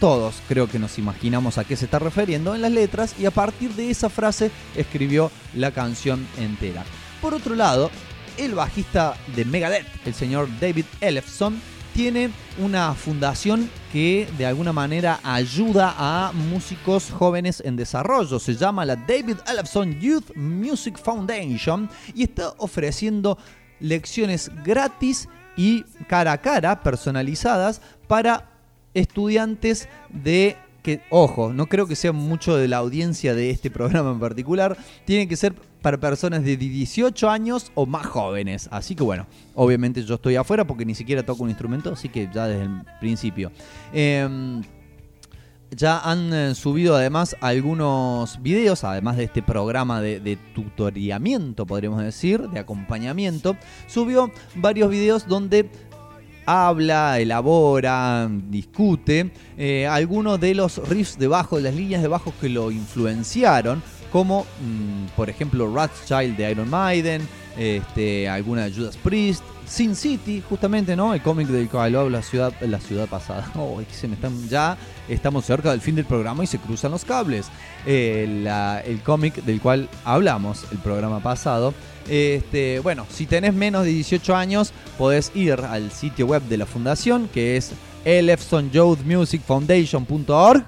todos creo que nos imaginamos a qué se está refiriendo en las letras y a partir de esa frase escribió la canción entera. Por otro lado, el bajista de Megadeth, el señor David Ellefson, tiene una fundación que de alguna manera ayuda a músicos jóvenes en desarrollo. Se llama la David Ellefson Youth Music Foundation y está ofreciendo lecciones gratis y cara a cara personalizadas para estudiantes de que, ojo, no creo que sea mucho de la audiencia de este programa en particular, tiene que ser para personas de 18 años o más jóvenes. Así que bueno, obviamente yo estoy afuera porque ni siquiera toco un instrumento, así que ya desde el principio. Em, ya han eh, subido además algunos videos, además de este programa de, de tutoriamiento, podríamos decir, de acompañamiento. Subió varios videos donde habla, elabora, discute eh, algunos de los riffs de bajo, las líneas de bajo que lo influenciaron, como mm, por ejemplo Rothschild de Iron Maiden, este, alguna de Judas Priest, Sin City, justamente, ¿no? El cómic del habló la ciudad, la ciudad pasada. Oh, se me están, ya estamos cerca del fin del programa y se cruzan los cables. Eh, el cómic del cual hablamos el programa pasado. Este, bueno, si tenés menos de 18 años, podés ir al sitio web de la fundación, que es elefsonyouthmusicfoundation.org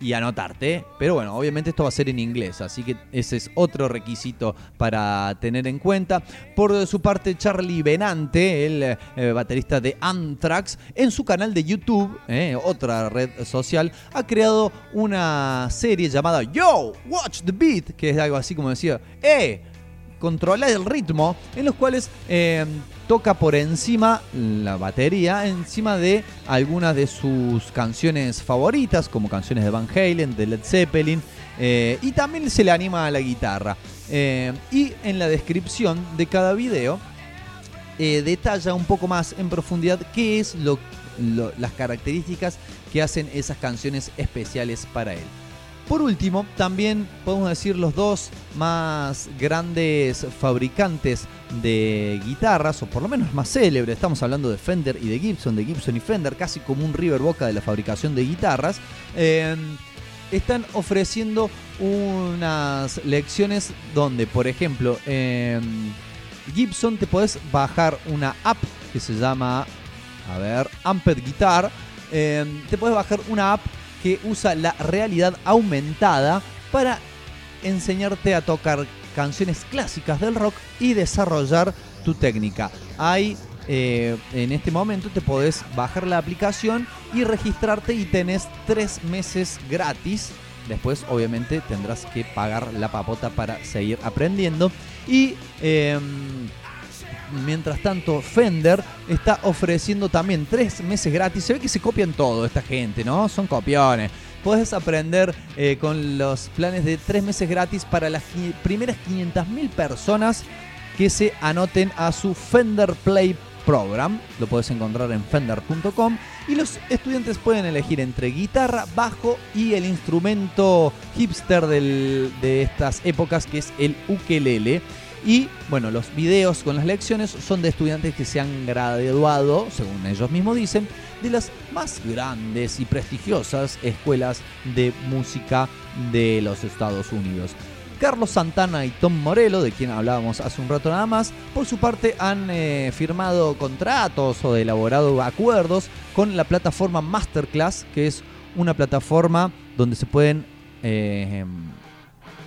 y anotarte. Pero bueno, obviamente esto va a ser en inglés, así que ese es otro requisito para tener en cuenta. Por su parte, Charlie Benante, el eh, baterista de Anthrax, en su canal de YouTube, eh, otra red social, ha creado una serie llamada Yo, Watch the Beat, que es algo así como decía, ¡eh! controlar el ritmo, en los cuales eh, toca por encima la batería, encima de algunas de sus canciones favoritas, como canciones de Van Halen, de Led Zeppelin, eh, y también se le anima a la guitarra. Eh, y en la descripción de cada video eh, detalla un poco más en profundidad qué es lo, lo- las características que hacen esas canciones especiales para él. Por último, también podemos decir los dos más grandes fabricantes de guitarras, o por lo menos más célebres, estamos hablando de Fender y de Gibson, de Gibson y Fender, casi como un River Boca de la fabricación de guitarras, eh, están ofreciendo unas lecciones donde, por ejemplo, en Gibson te podés bajar una app que se llama, a ver, Amped Guitar. Eh, te puedes bajar una app que usa la realidad aumentada para enseñarte a tocar canciones clásicas del rock y desarrollar tu técnica. Hay eh, en este momento te podés bajar la aplicación y registrarte y tenés tres meses gratis. Después obviamente tendrás que pagar la papota para seguir aprendiendo. Y em, Mientras tanto, Fender está ofreciendo también tres meses gratis. Se ve que se copian todo esta gente, ¿no? Son copiones. Puedes aprender eh, con los planes de tres meses gratis para las primeras 500.000 personas que se anoten a su Fender Play Program. Lo puedes encontrar en fender.com. Y los estudiantes pueden elegir entre guitarra, bajo y el instrumento hipster de estas épocas que es el ukelele. Y bueno, los videos con las lecciones son de estudiantes que se han graduado, según ellos mismos dicen, de las más grandes y prestigiosas escuelas de música de los Estados Unidos. Carlos Santana y Tom Morello, de quien hablábamos hace un rato nada más, por su parte han eh, firmado contratos o elaborado acuerdos con la plataforma Masterclass, que es una plataforma donde se pueden, eh,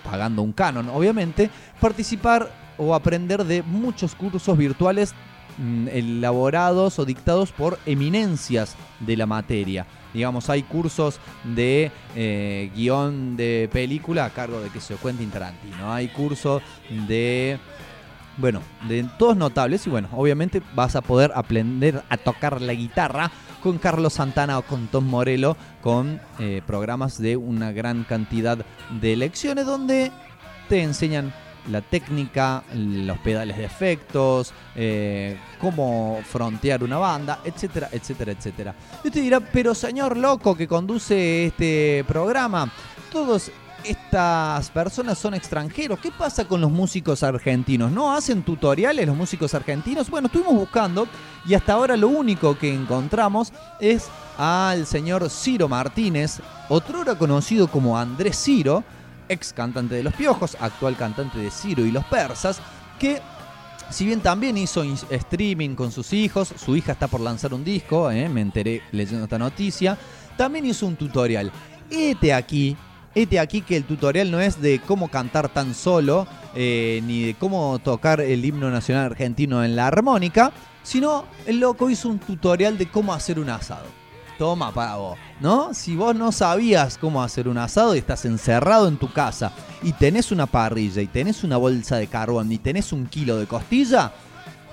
pagando un canon obviamente, participar o aprender de muchos cursos virtuales mm, elaborados o dictados por eminencias de la materia. Digamos, hay cursos de eh, guion de película a cargo de que se Quentin Tarantino. Hay cursos de bueno, de todos notables y bueno, obviamente vas a poder aprender a tocar la guitarra con Carlos Santana o con Tom Morello con eh, programas de una gran cantidad de lecciones donde te enseñan la técnica, los pedales de efectos, eh, cómo frontear una banda, etcétera, etcétera, etcétera. Y usted dirá, pero señor loco que conduce este programa, todos estas personas son extranjeros. ¿Qué pasa con los músicos argentinos? ¿No hacen tutoriales los músicos argentinos? Bueno, estuvimos buscando y hasta ahora lo único que encontramos es al señor Ciro Martínez, otrora conocido como Andrés Ciro, ex cantante de Los Piojos, actual cantante de Ciro y los Persas, que si bien también hizo in- streaming con sus hijos, su hija está por lanzar un disco, eh, me enteré leyendo esta noticia, también hizo un tutorial. Este aquí, este aquí que el tutorial no es de cómo cantar tan solo, eh, ni de cómo tocar el himno nacional argentino en la armónica, sino el loco hizo un tutorial de cómo hacer un asado. Toma para vos, ¿no? Si vos no sabías cómo hacer un asado y estás encerrado en tu casa y tenés una parrilla y tenés una bolsa de carbón y tenés un kilo de costilla,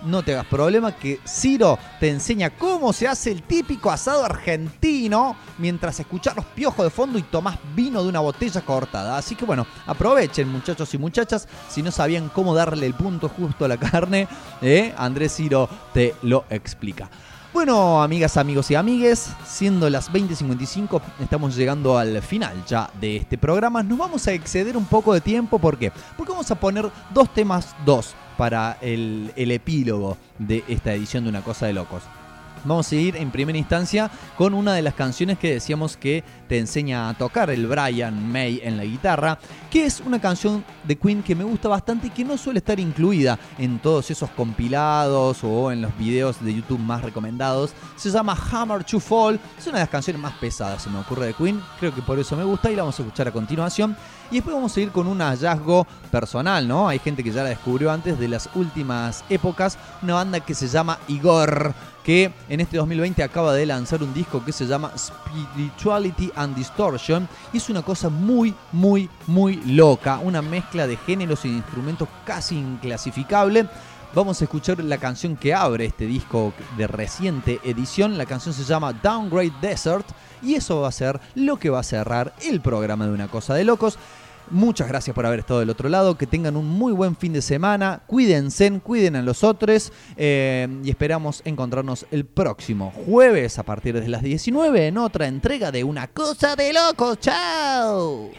no te hagas problema que Ciro te enseña cómo se hace el típico asado argentino mientras escuchás los piojos de fondo y tomás vino de una botella cortada. Así que bueno, aprovechen muchachos y muchachas, si no sabían cómo darle el punto justo a la carne, ¿eh? Andrés Ciro te lo explica. Bueno, amigas, amigos y amigues, siendo las 20.55, estamos llegando al final ya de este programa. Nos vamos a exceder un poco de tiempo, ¿por qué? Porque vamos a poner dos temas, dos, para el, el epílogo de esta edición de Una Cosa de Locos. Vamos a ir en primera instancia con una de las canciones que decíamos que te enseña a tocar el Brian May en la guitarra, que es una canción de Queen que me gusta bastante y que no suele estar incluida en todos esos compilados o en los videos de YouTube más recomendados. Se llama Hammer to Fall, es una de las canciones más pesadas, se me ocurre de Queen, creo que por eso me gusta y la vamos a escuchar a continuación. Y después vamos a ir con un hallazgo personal, ¿no? Hay gente que ya la descubrió antes de las últimas épocas, una banda que se llama Igor que en este 2020 acaba de lanzar un disco que se llama Spirituality and Distortion y es una cosa muy, muy, muy loca, una mezcla de géneros y de instrumentos casi inclasificable. Vamos a escuchar la canción que abre este disco de reciente edición, la canción se llama Downgrade Desert y eso va a ser lo que va a cerrar el programa de Una Cosa de Locos. Muchas gracias por haber estado del otro lado. Que tengan un muy buen fin de semana. Cuídense, cuiden a los otros. eh, y esperamos encontrarnos el próximo jueves a partir de las 19 en otra entrega de Una Cosa de Locos. ¡Chao!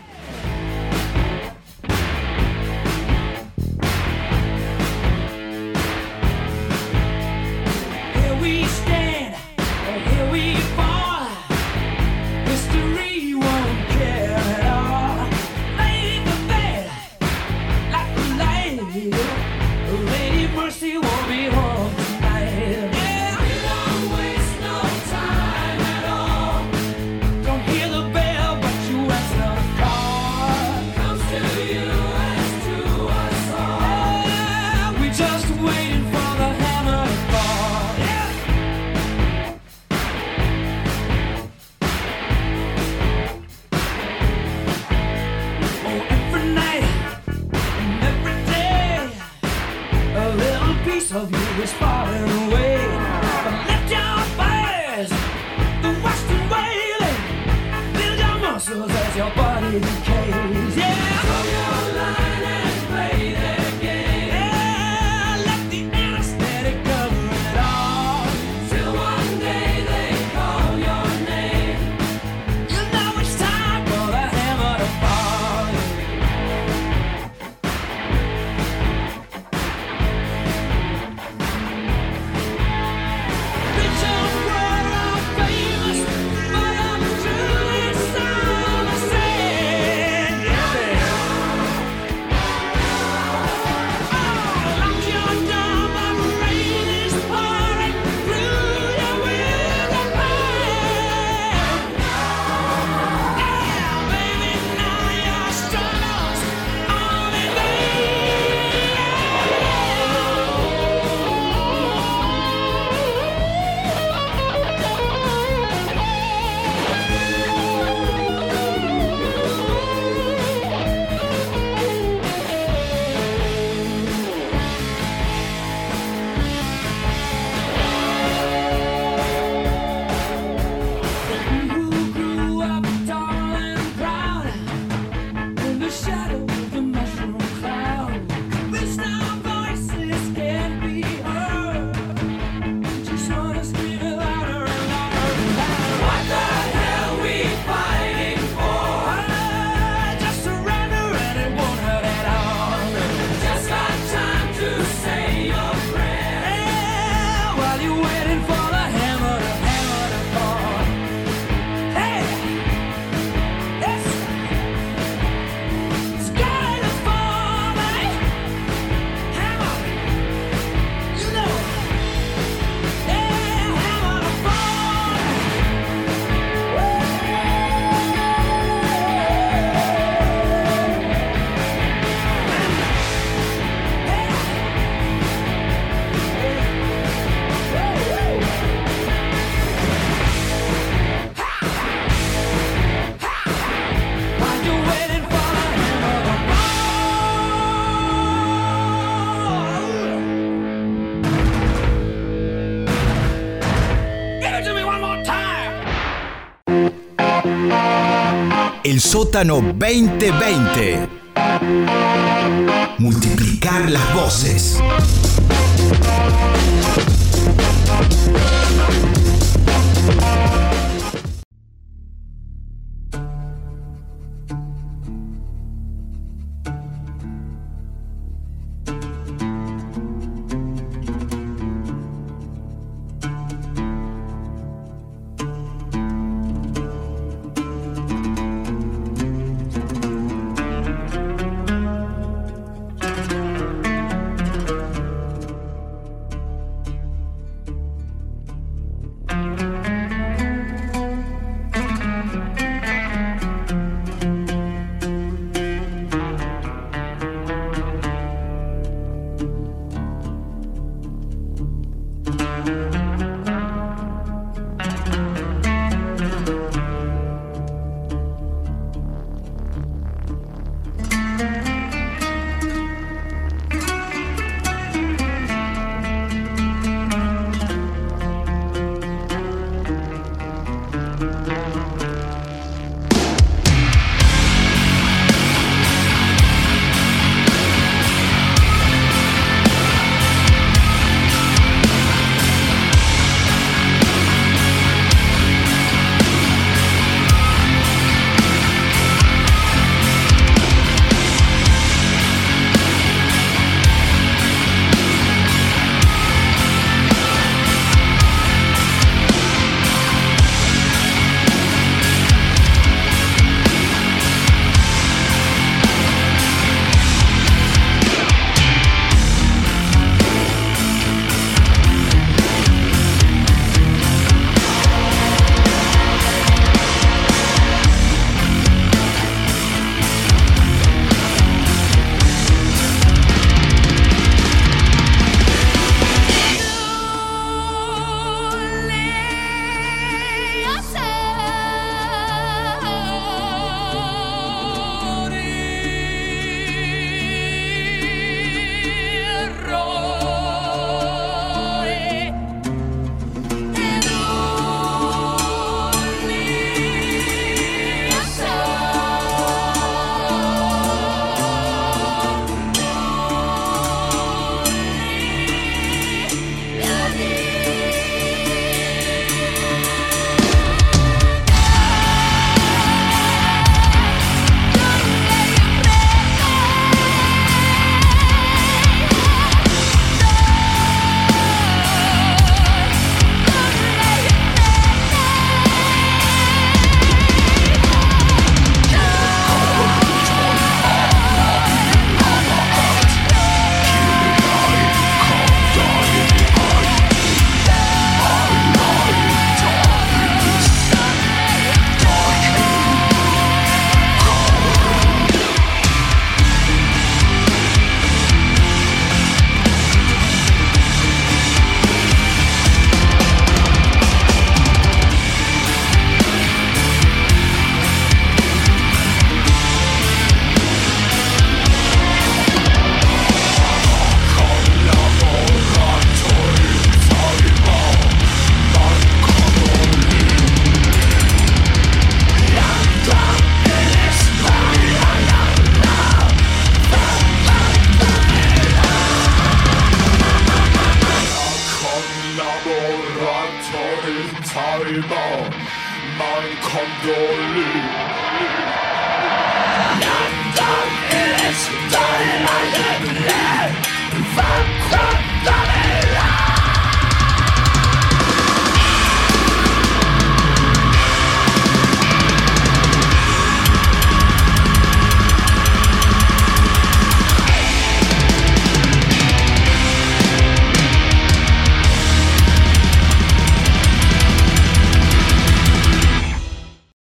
Sótano 2020.